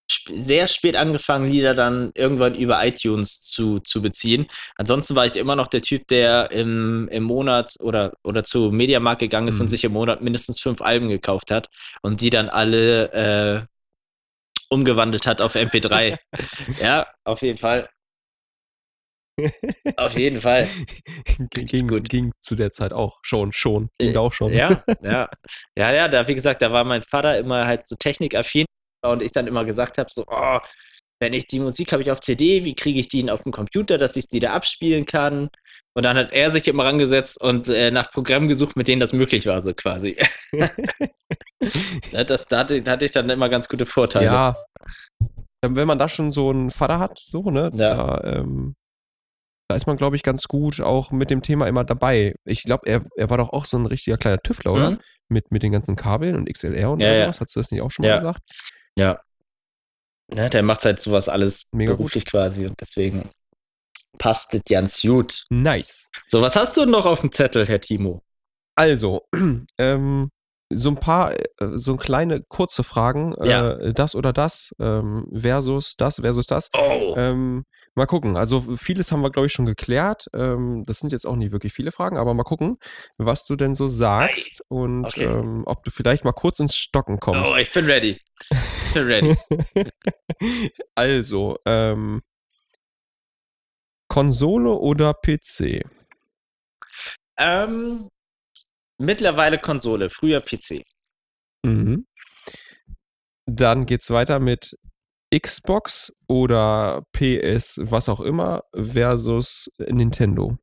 sp sehr spät angefangen, Lieder dann irgendwann über iTunes zu, zu beziehen. Ansonsten war ich immer noch der Typ, der im, im Monat oder, oder zu Mediamarkt gegangen ist Mhm. und sich im Monat mindestens fünf Alben gekauft hat und die dann alle äh, umgewandelt hat auf MP3. ja, auf jeden Fall. Auf jeden Fall. ging, gut. ging zu der Zeit auch schon, schon. Ging Äh, auch schon. Ja, ja. Ja, ja, da, wie gesagt, da war mein Vater immer halt so technikaffin und ich dann immer gesagt habe, so, oh, wenn ich die Musik habe ich auf CD, wie kriege ich die auf dem Computer, dass ich die da abspielen kann? Und dann hat er sich immer rangesetzt und äh, nach Programmen gesucht, mit denen das möglich war, so quasi. Ja, das, da, hatte, da hatte ich dann immer ganz gute Vorteile. Ja. Ähm, Wenn man da schon so einen Vater hat, so, ne, Ja. da, ähm, da ist man, glaube ich, ganz gut auch mit dem Thema immer dabei. Ich glaube, er, er war doch auch so ein richtiger kleiner Tüftler, oder? Mhm. Mit, mit den ganzen Kabeln und XLR und Ja, all ja. sowas. Hast du das nicht auch schon mal Ja. gesagt? Ja. Ja, der macht halt sowas alles Mega gut. beruflich quasi und deswegen passt das ganz gut. Nice. So, was hast du noch auf dem Zettel, Herr Timo? Also, ähm, so ein paar, äh, so kleine kurze Fragen. Ja. Äh, das oder das ähm, versus das versus das. Oh. Ähm, mal gucken. Also vieles haben wir, glaube ich, schon geklärt. Ähm, das sind jetzt auch nicht wirklich viele Fragen, aber mal gucken, was du denn so sagst und Okay. ähm, ob du vielleicht mal kurz ins Stocken kommst. Oh, ich bin ready. Ich bin ready. also, ähm, Konsole oder PC? ähm, mittlerweile Konsole, früher PC. Mhm. Dann geht's weiter mit Xbox oder PS, was auch immer, versus Nintendo.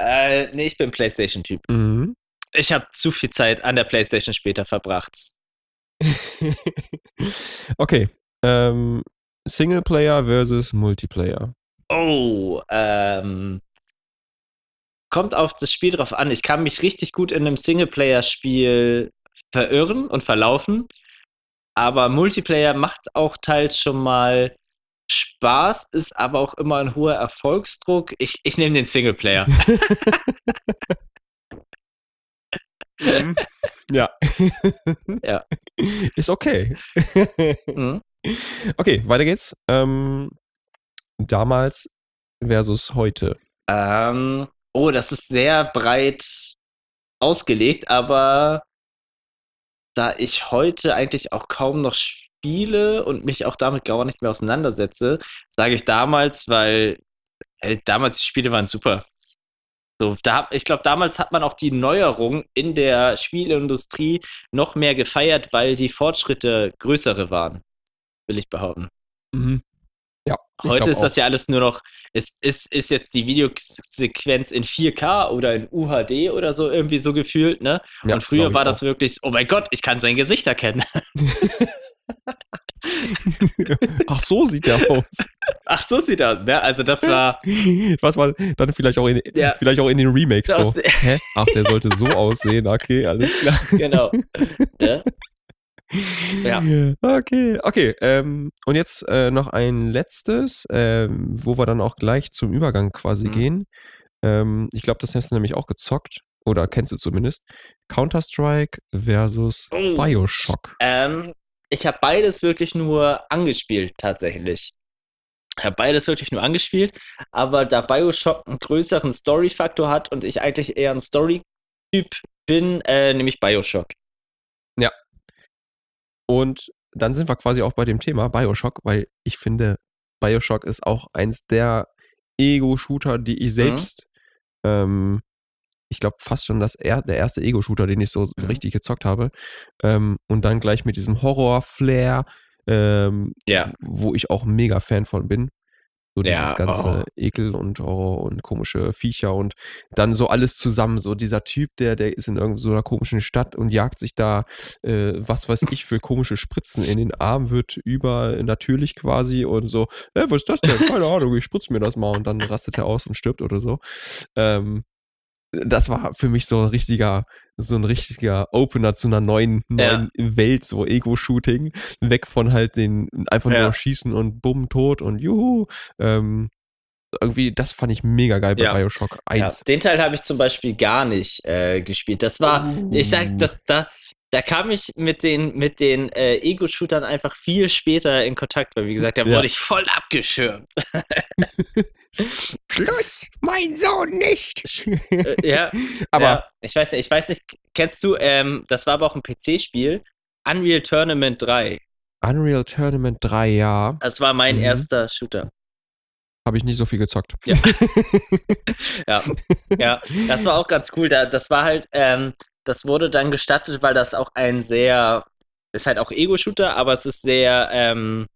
Äh, nee, ich bin PlayStation-Typ. Mhm. Ich habe zu viel Zeit an der PlayStation später verbracht. okay. Ähm, Singleplayer versus Multiplayer. Oh, ähm, kommt auf das Spiel drauf an. Ich kann mich richtig gut in einem Singleplayer-Spiel verirren und verlaufen, aber Multiplayer macht auch teils schon mal Spaß, ist aber auch immer ein hoher Erfolgsdruck. Ich, ich nehme den Singleplayer. Mhm. ja. Ja. Ist okay. Mhm. okay, weiter geht's. Ähm, damals versus heute. Ähm, oh, das ist sehr breit ausgelegt, aber da ich heute eigentlich auch kaum noch spiele und mich auch damit gar nicht mehr auseinandersetze, sage ich damals, weil äh, damals die Spiele waren super. So, da, ich glaube, damals hat man auch die Neuerung in der Spielindustrie noch mehr gefeiert, weil die Fortschritte größere waren, will ich behaupten. Mhm. Ja. Heute ist das auch. ja alles nur noch, ist, ist, ist jetzt die Videosequenz in 4K oder in UHD oder so irgendwie so gefühlt, ne? Ja, Und früher war das auch. wirklich, oh mein Gott, ich kann sein Gesicht erkennen. Ach, so sieht der aus. Ach, so sieht das. Ne? Also das war. Was man dann vielleicht auch in, Ja. vielleicht auch in den Remakes Das- so. Hä? Ach, der sollte so aussehen. Okay, alles klar. genau. Ne? Ja. Okay, okay. Ähm, und jetzt äh, noch ein letztes, ähm, wo wir dann auch gleich zum Übergang quasi Mhm. gehen. Ähm, ich glaube, das hast du nämlich auch gezockt. Oder kennst du zumindest. Counter-Strike versus Oh. Bioshock. Ähm, ich habe beides wirklich nur angespielt, tatsächlich. Ich habe beides wirklich nur angespielt, aber da Bioshock einen größeren Story-Faktor hat und ich eigentlich eher ein Story-Typ bin, äh, nämlich Bioshock. Und dann sind wir quasi auch bei dem Thema Bioshock, weil ich finde, Bioshock ist auch eins der Ego-Shooter, die Mhm. ich selbst, ähm, ich glaube, fast schon das er, der erste Ego-Shooter, den ich so Mhm. richtig gezockt habe. Ähm, und dann gleich mit diesem Horror-Flair, ähm, Ja. wo ich auch mega Fan von bin. So Ja, dieses ganze oh. Ekel und Horror und komische Viecher und dann so alles zusammen. So dieser Typ, der, der ist in irgendeiner so einer komischen Stadt und jagt sich da, äh, was weiß ich, für komische Spritzen in den Arm, wird übernatürlich quasi und so, äh, was ist das denn? Keine Ahnung, ich spritze mir das mal und dann rastet er aus und stirbt oder so. Ähm, das war für mich so ein richtiger, so ein richtiger Opener zu einer neuen, neuen Welt, so Ego-Shooting. Weg von halt den einfach Ja. nur schießen und bumm, tot und juhu. Ähm, irgendwie, das fand ich mega geil bei Ja. Bioshock Ja, 1. den Teil habe ich zum Beispiel gar nicht äh, gespielt. Das war, ich sag, das, da, da kam ich mit den, mit den äh, Ego-Shootern einfach viel später in Kontakt, weil wie gesagt, da Ja. wurde ich voll abgeschirmt. Schluss, mein Sohn nicht. Äh, ja, Aber ja, ich weiß nicht, ich weiß nicht, kennst du, ähm, das war aber auch ein PC-Spiel, Unreal Tournament 3. Unreal Tournament 3, ja, Das war mein Mhm. erster Shooter. habe ich nicht so viel gezockt. Ja. Ja, ja, das war auch ganz cool. Da, das war halt, ähm, das wurde dann gestattet, weil das auch ein sehr, ist halt auch Ego-Shooter, aber es ist sehr, ähm,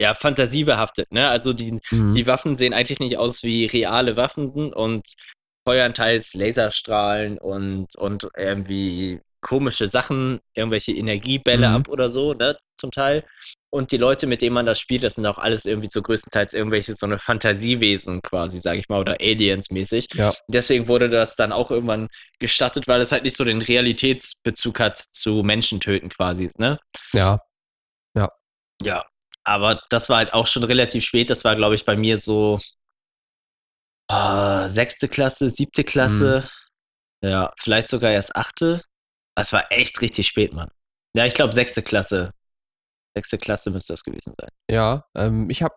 ja, fantasiebehaftet, ne? Also die, Mhm. die Waffen sehen eigentlich nicht aus wie reale Waffen und feuern teils Laserstrahlen und, und irgendwie komische Sachen, irgendwelche Energiebälle Mhm. ab oder so, ne? Zum Teil. Und die Leute, mit denen man das spielt, das sind auch alles irgendwie so größtenteils irgendwelche so eine Fantasiewesen quasi, sag ich mal, oder Aliens mäßig. Ja. Deswegen wurde das dann auch irgendwann gestattet, weil es halt nicht so den Realitätsbezug hat zu Menschen töten quasi, ne? Ja, Ja, aber das war halt auch schon relativ spät. Das war, glaube ich, bei mir so äh, sechste Klasse, siebte Klasse. Ja, vielleicht sogar erst achte. Das war echt richtig spät, Mann. Ja, ich glaube, sechste Klasse. Sechste Klasse müsste das gewesen sein. ja. Ähm, ich habe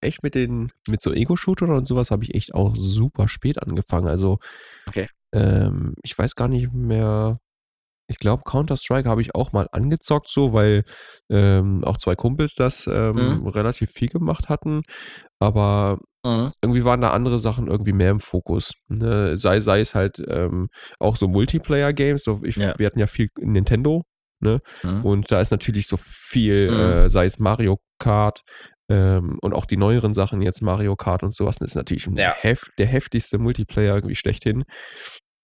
echt mit den, mit so Ego-Shootern und sowas habe ich echt auch super spät angefangen. Also, Okay. ähm, ich weiß gar nicht mehr. Ich glaube, Counter-Strike habe ich auch mal angezockt, so, weil ähm, auch zwei Kumpels das ähm, Mhm. relativ viel gemacht hatten. Aber Mhm. irgendwie waren da andere Sachen irgendwie mehr im Fokus. Ne? Sei, sei es halt ähm, auch so Multiplayer-Games. So ich, Ja. Wir hatten ja viel Nintendo, ne? Mhm. Und da ist natürlich so viel, Mhm. äh, sei es Mario Kart ähm, und auch die neueren Sachen jetzt Mario Kart und sowas, ist natürlich Ja. hef der heftigste Multiplayer irgendwie schlechthin.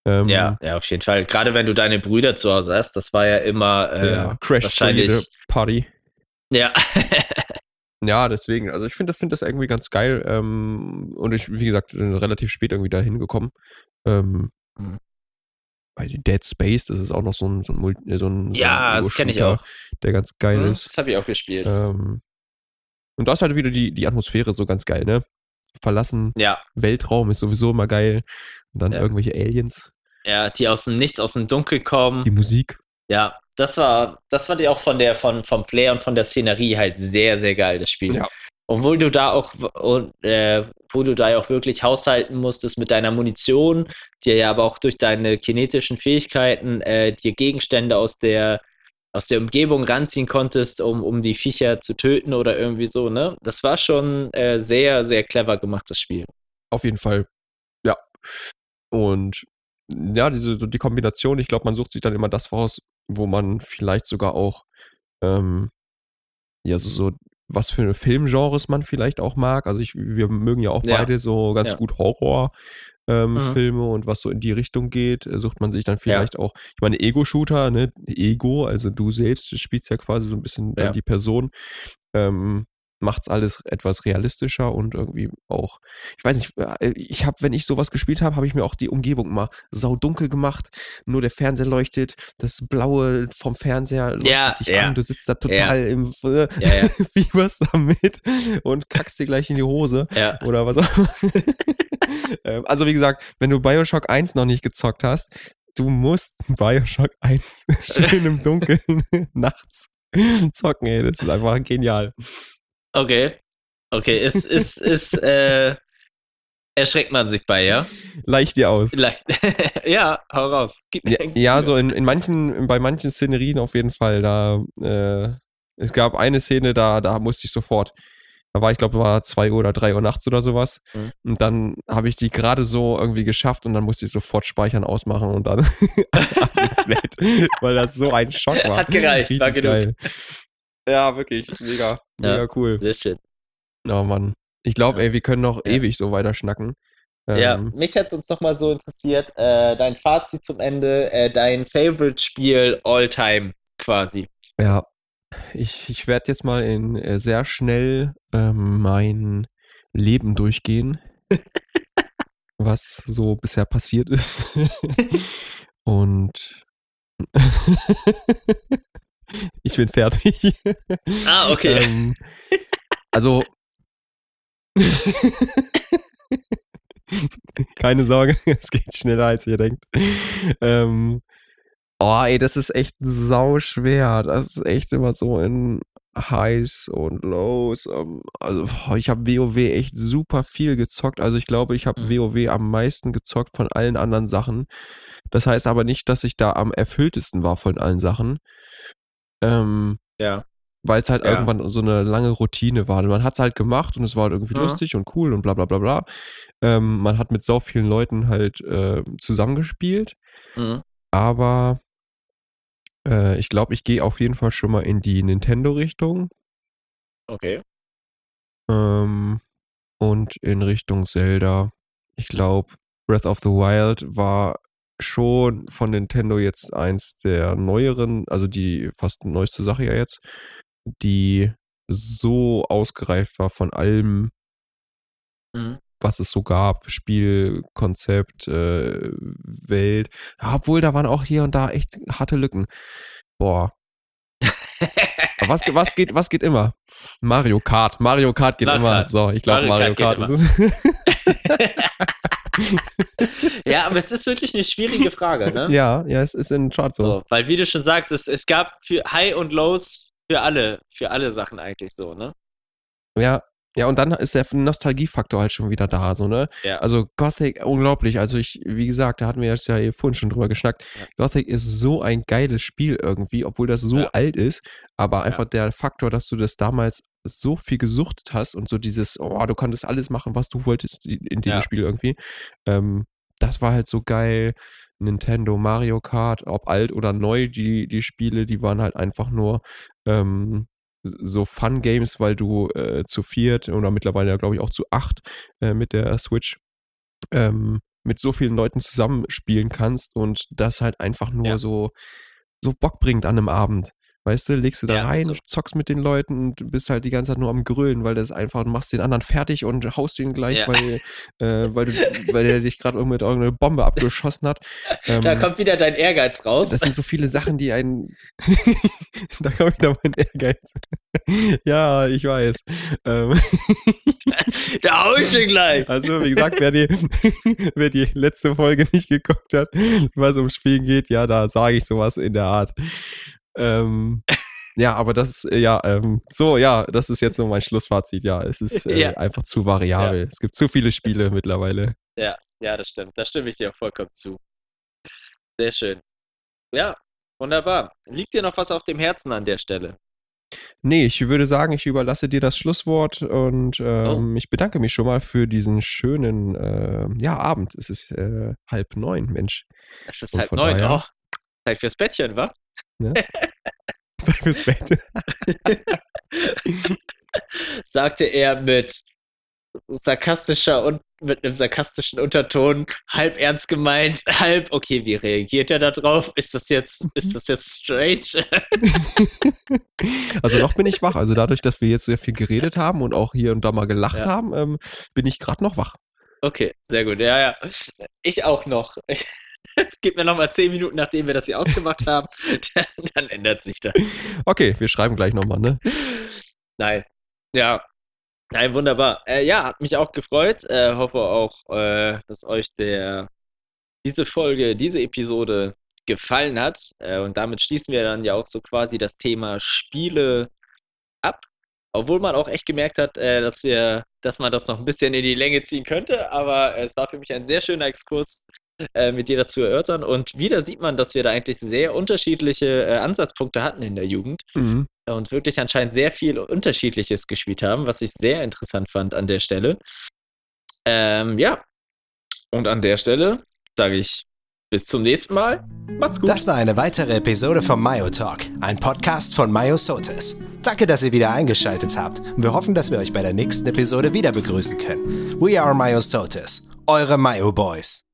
Ähm, Ja, ja, auf jeden Fall. Gerade wenn du deine Brüder zu Hause hast, das war ja immer äh, ja, Crash wahrscheinlich. Party. Ja. Ja, deswegen, also ich finde find das irgendwie ganz geil ähm, und ich, wie gesagt, relativ spät irgendwie da hingekommen. Ähm, Mhm. Dead Space, das ist auch noch so ein, so ein, Multi- so ein, so ja, ein das kenne ich auch. der ganz geil Mhm, ist. Das habe ich auch gespielt. Ähm, und da ist halt wieder die, die Atmosphäre so ganz geil, ne? Verlassen, Ja, Weltraum ist sowieso immer geil. Und dann Ja. irgendwelche Aliens, ja, die aus dem Nichts, aus dem Dunkel kommen. die Musik. Ja, das war, das fand ich auch von der, von, vom Flair und von der Szenerie halt sehr, sehr geil, das Spiel. Ja. Obwohl du da auch, und, äh, wo du da ja auch wirklich haushalten musstest mit deiner Munition, dir ja aber auch durch deine kinetischen Fähigkeiten äh, dir Gegenstände aus der, aus der Umgebung ranziehen konntest, um, um die Viecher zu töten oder irgendwie so, ne? Das war schon äh, sehr, sehr clever gemacht, das Spiel. Auf jeden Fall. Ja. Und ja, diese, so die Kombination, ich glaube, man sucht sich dann immer das raus, wo man vielleicht sogar auch, ähm, ja, so, so, was für Filmgenres man vielleicht auch mag. Also ich, wir mögen ja auch Ja. beide so ganz Ja. gut Horror. Ähm, Mhm. Filme und was so in die Richtung geht, äh, sucht man sich dann vielleicht auch, ich meine, Ego-Shooter, ne, Ego, also du selbst spielst ja quasi so ein bisschen dann Ja. die Person. Ähm, macht es alles etwas realistischer und irgendwie auch, ich weiß nicht, äh, ich habe, wenn ich sowas gespielt habe, habe ich mir auch die Umgebung mal saudunkel gemacht, nur der Fernseher leuchtet, das Blaue vom Fernseher leuchtet Ja, dich ja. an, du sitzt da total im äh, Ja, ja, Fieberst damit und kackst dir gleich in die Hose ja. oder was auch immer. Ähm, also wie gesagt, wenn du Bioshock 1 noch nicht gezockt hast, du musst Bioshock 1 schön im Dunkeln nachts zocken, ey, das ist einfach genial. Okay. Okay, ist, ist, ist, äh, erschreckt man sich bei, ja? Leicht dir aus. Leicht. ja, hau raus. Gib mir- Ja, ja so in, in manchen, bei manchen Szenerien auf jeden Fall. Da, äh, es gab eine Szene, da, da musste ich sofort. Da war, ich glaube, war 2 Uhr oder 3 Uhr nachts oder sowas. Mhm. Und dann habe ich die gerade so irgendwie geschafft und dann musste ich sofort speichern, ausmachen und dann alles nett, weil das so ein Schock war. Hat gereicht, war Richtig genug. geil. Ja, wirklich. Mega, Ja. mega cool. Sehr schön. Oh Mann. Ich glaube, Ja. ey, wir können noch Ja. ewig so weiter schnacken. Ja, Ähm, mich hat es uns noch mal so interessiert, äh, dein Fazit zum Ende, äh, dein Favorite-Spiel all-time quasi. Ja, ich, ich werde jetzt mal in äh, sehr schnell ähm, mein Leben durchgehen, was so bisher passiert ist. Und ich bin fertig. Ah, okay. ähm, also keine Sorge, es geht schneller als ihr denkt. Ähm, oh, ey, das ist echt sau schwer. Das ist echt immer so in Highs und Lows. Ähm, also ich habe WoW echt super viel gezockt. Also ich glaube, ich habe Mhm. WoW am meisten gezockt von allen anderen Sachen. Das heißt aber nicht, dass ich da am erfülltesten war von allen Sachen. Ähm, ja. weil es halt Ja. irgendwann so eine lange Routine war. Man hat es halt gemacht und es war halt irgendwie Mhm. lustig und cool und bla bla bla bla. Ähm, man hat mit so vielen Leuten halt äh, zusammengespielt, Mhm. aber äh, ich glaube, ich gehe auf jeden Fall schon mal in die Nintendo-Richtung Okay. ähm, und in Richtung Zelda. Ich glaube, Breath of the Wild war schon von Nintendo jetzt eins der neueren, also die fast neueste Sache ja jetzt, die so ausgereift war von allem, Mhm. was es so gab. Spiel, Konzept, äh, Welt. Ja, obwohl, da waren auch hier und da echt harte Lücken. Boah. Was, was, geht, was geht immer? Mario Kart. Mario Kart geht Mario immer. Kart. So, ich glaube, Mario Mario, Kart Kart, ist ja, aber es ist wirklich eine schwierige Frage, ne? Ja, ja, es ist in den Charts so. So, weil wie du schon sagst, es, es gab für High und Lows für alle, für alle Sachen eigentlich so, ne? Ja, ja, und dann ist der Nostalgiefaktor halt schon wieder da, so, ne? Ja. Also Gothic, unglaublich. Also ich, wie gesagt, da hatten wir jetzt ja vorhin schon drüber geschnackt. Ja. Gothic ist so ein geiles Spiel irgendwie, obwohl das so Ja. alt ist. Aber einfach der Faktor, dass du das damals so viel gesuchtet hast und so dieses, oh, du konntest alles machen, was du wolltest in dem. Spiel irgendwie. Ähm, das war halt so geil. Nintendo, Mario Kart, ob alt oder neu, die, die Spiele, die waren halt einfach nur ähm, so Fun-Games, weil du äh, zu viert oder mittlerweile, glaube ich, auch zu acht äh, mit der Switch ähm, mit so vielen Leuten zusammenspielen kannst und das halt einfach nur Ja. so, so Bock bringt an einem Abend. Weißt du, legst du da Ja, rein, so. zockst mit den Leuten und bist halt die ganze Zeit nur am Grölen, weil das einfach, du machst den anderen fertig und haust ihn gleich, Ja. weil, äh, weil, du, weil der dich gerade mit irgendeiner Bombe abgeschossen hat. Ähm, Da kommt wieder dein Ehrgeiz raus. das sind so viele Sachen, die einen. da kommt wieder mein Ehrgeiz. Ja, ich weiß. Ähm, da hau ich dir gleich. also, wie gesagt, wer die, wer die letzte Folge nicht geguckt hat, was ums Spielen geht, ja, da sage ich sowas in der Art. Ähm, ja, aber das ist, ja, ähm, so, ja, das ist jetzt so mein Schlussfazit. Ja, es ist äh, Ja. einfach zu variabel. Es gibt zu viele Spiele mittlerweile. Ja, ja, das stimmt. Da stimme ich dir auch vollkommen zu. Sehr schön. Ja, wunderbar. Liegt dir noch was auf dem Herzen an der Stelle? Nee, ich würde sagen, ich überlasse dir das Schlusswort und ähm, ich bedanke mich schon mal für diesen schönen äh, ja, Abend. Es ist äh, halb neun, Mensch. Es ist Und halb neun. daher- Oh, Zeit fürs Bettchen, wa? Zeit fürs Bett. Sagte er mit sarkastischer und mit einem sarkastischen Unterton, halb ernst gemeint, halb, okay, wie reagiert er da drauf? Ist das jetzt, ist das jetzt strange? also noch bin ich wach. Also dadurch, dass wir jetzt sehr viel geredet haben und auch hier und da mal gelacht ja. haben, ähm, bin ich gerade noch wach. Okay, sehr gut. Ja, ja. Ich auch noch. Gib mir noch mal zehn Minuten, nachdem wir das hier ausgemacht haben. Dann, dann ändert sich das. Okay, wir schreiben gleich nochmal, ne? Nein. Ja. Nein, wunderbar. Äh, ja, hat mich auch gefreut. Äh, hoffe auch, äh, dass euch der diese Folge, diese Episode gefallen hat. Äh, und damit schließen wir dann ja auch so quasi das Thema Spiele ab. Obwohl man auch echt gemerkt hat, äh, dass wir, dass man das noch ein bisschen in die Länge ziehen könnte. Aber es war für mich ein sehr schöner Exkurs, äh, mit dir das zu erörtern. Und wieder sieht man, dass wir da eigentlich sehr unterschiedliche äh, Ansatzpunkte hatten in der Jugend. Mhm. Und wirklich anscheinend sehr viel Unterschiedliches gespielt haben, was ich sehr interessant fand an der Stelle. Ähm, ja. Und an der Stelle sage ich bis zum nächsten Mal. Macht's gut. Das war eine weitere Episode von Mayo Talk, ein Podcast von Mayo Sotis. Danke, dass ihr wieder eingeschaltet habt wir hoffen, dass wir euch bei der nächsten Episode wieder begrüßen können. We are Mayo Sotis, eure Mayo Boys.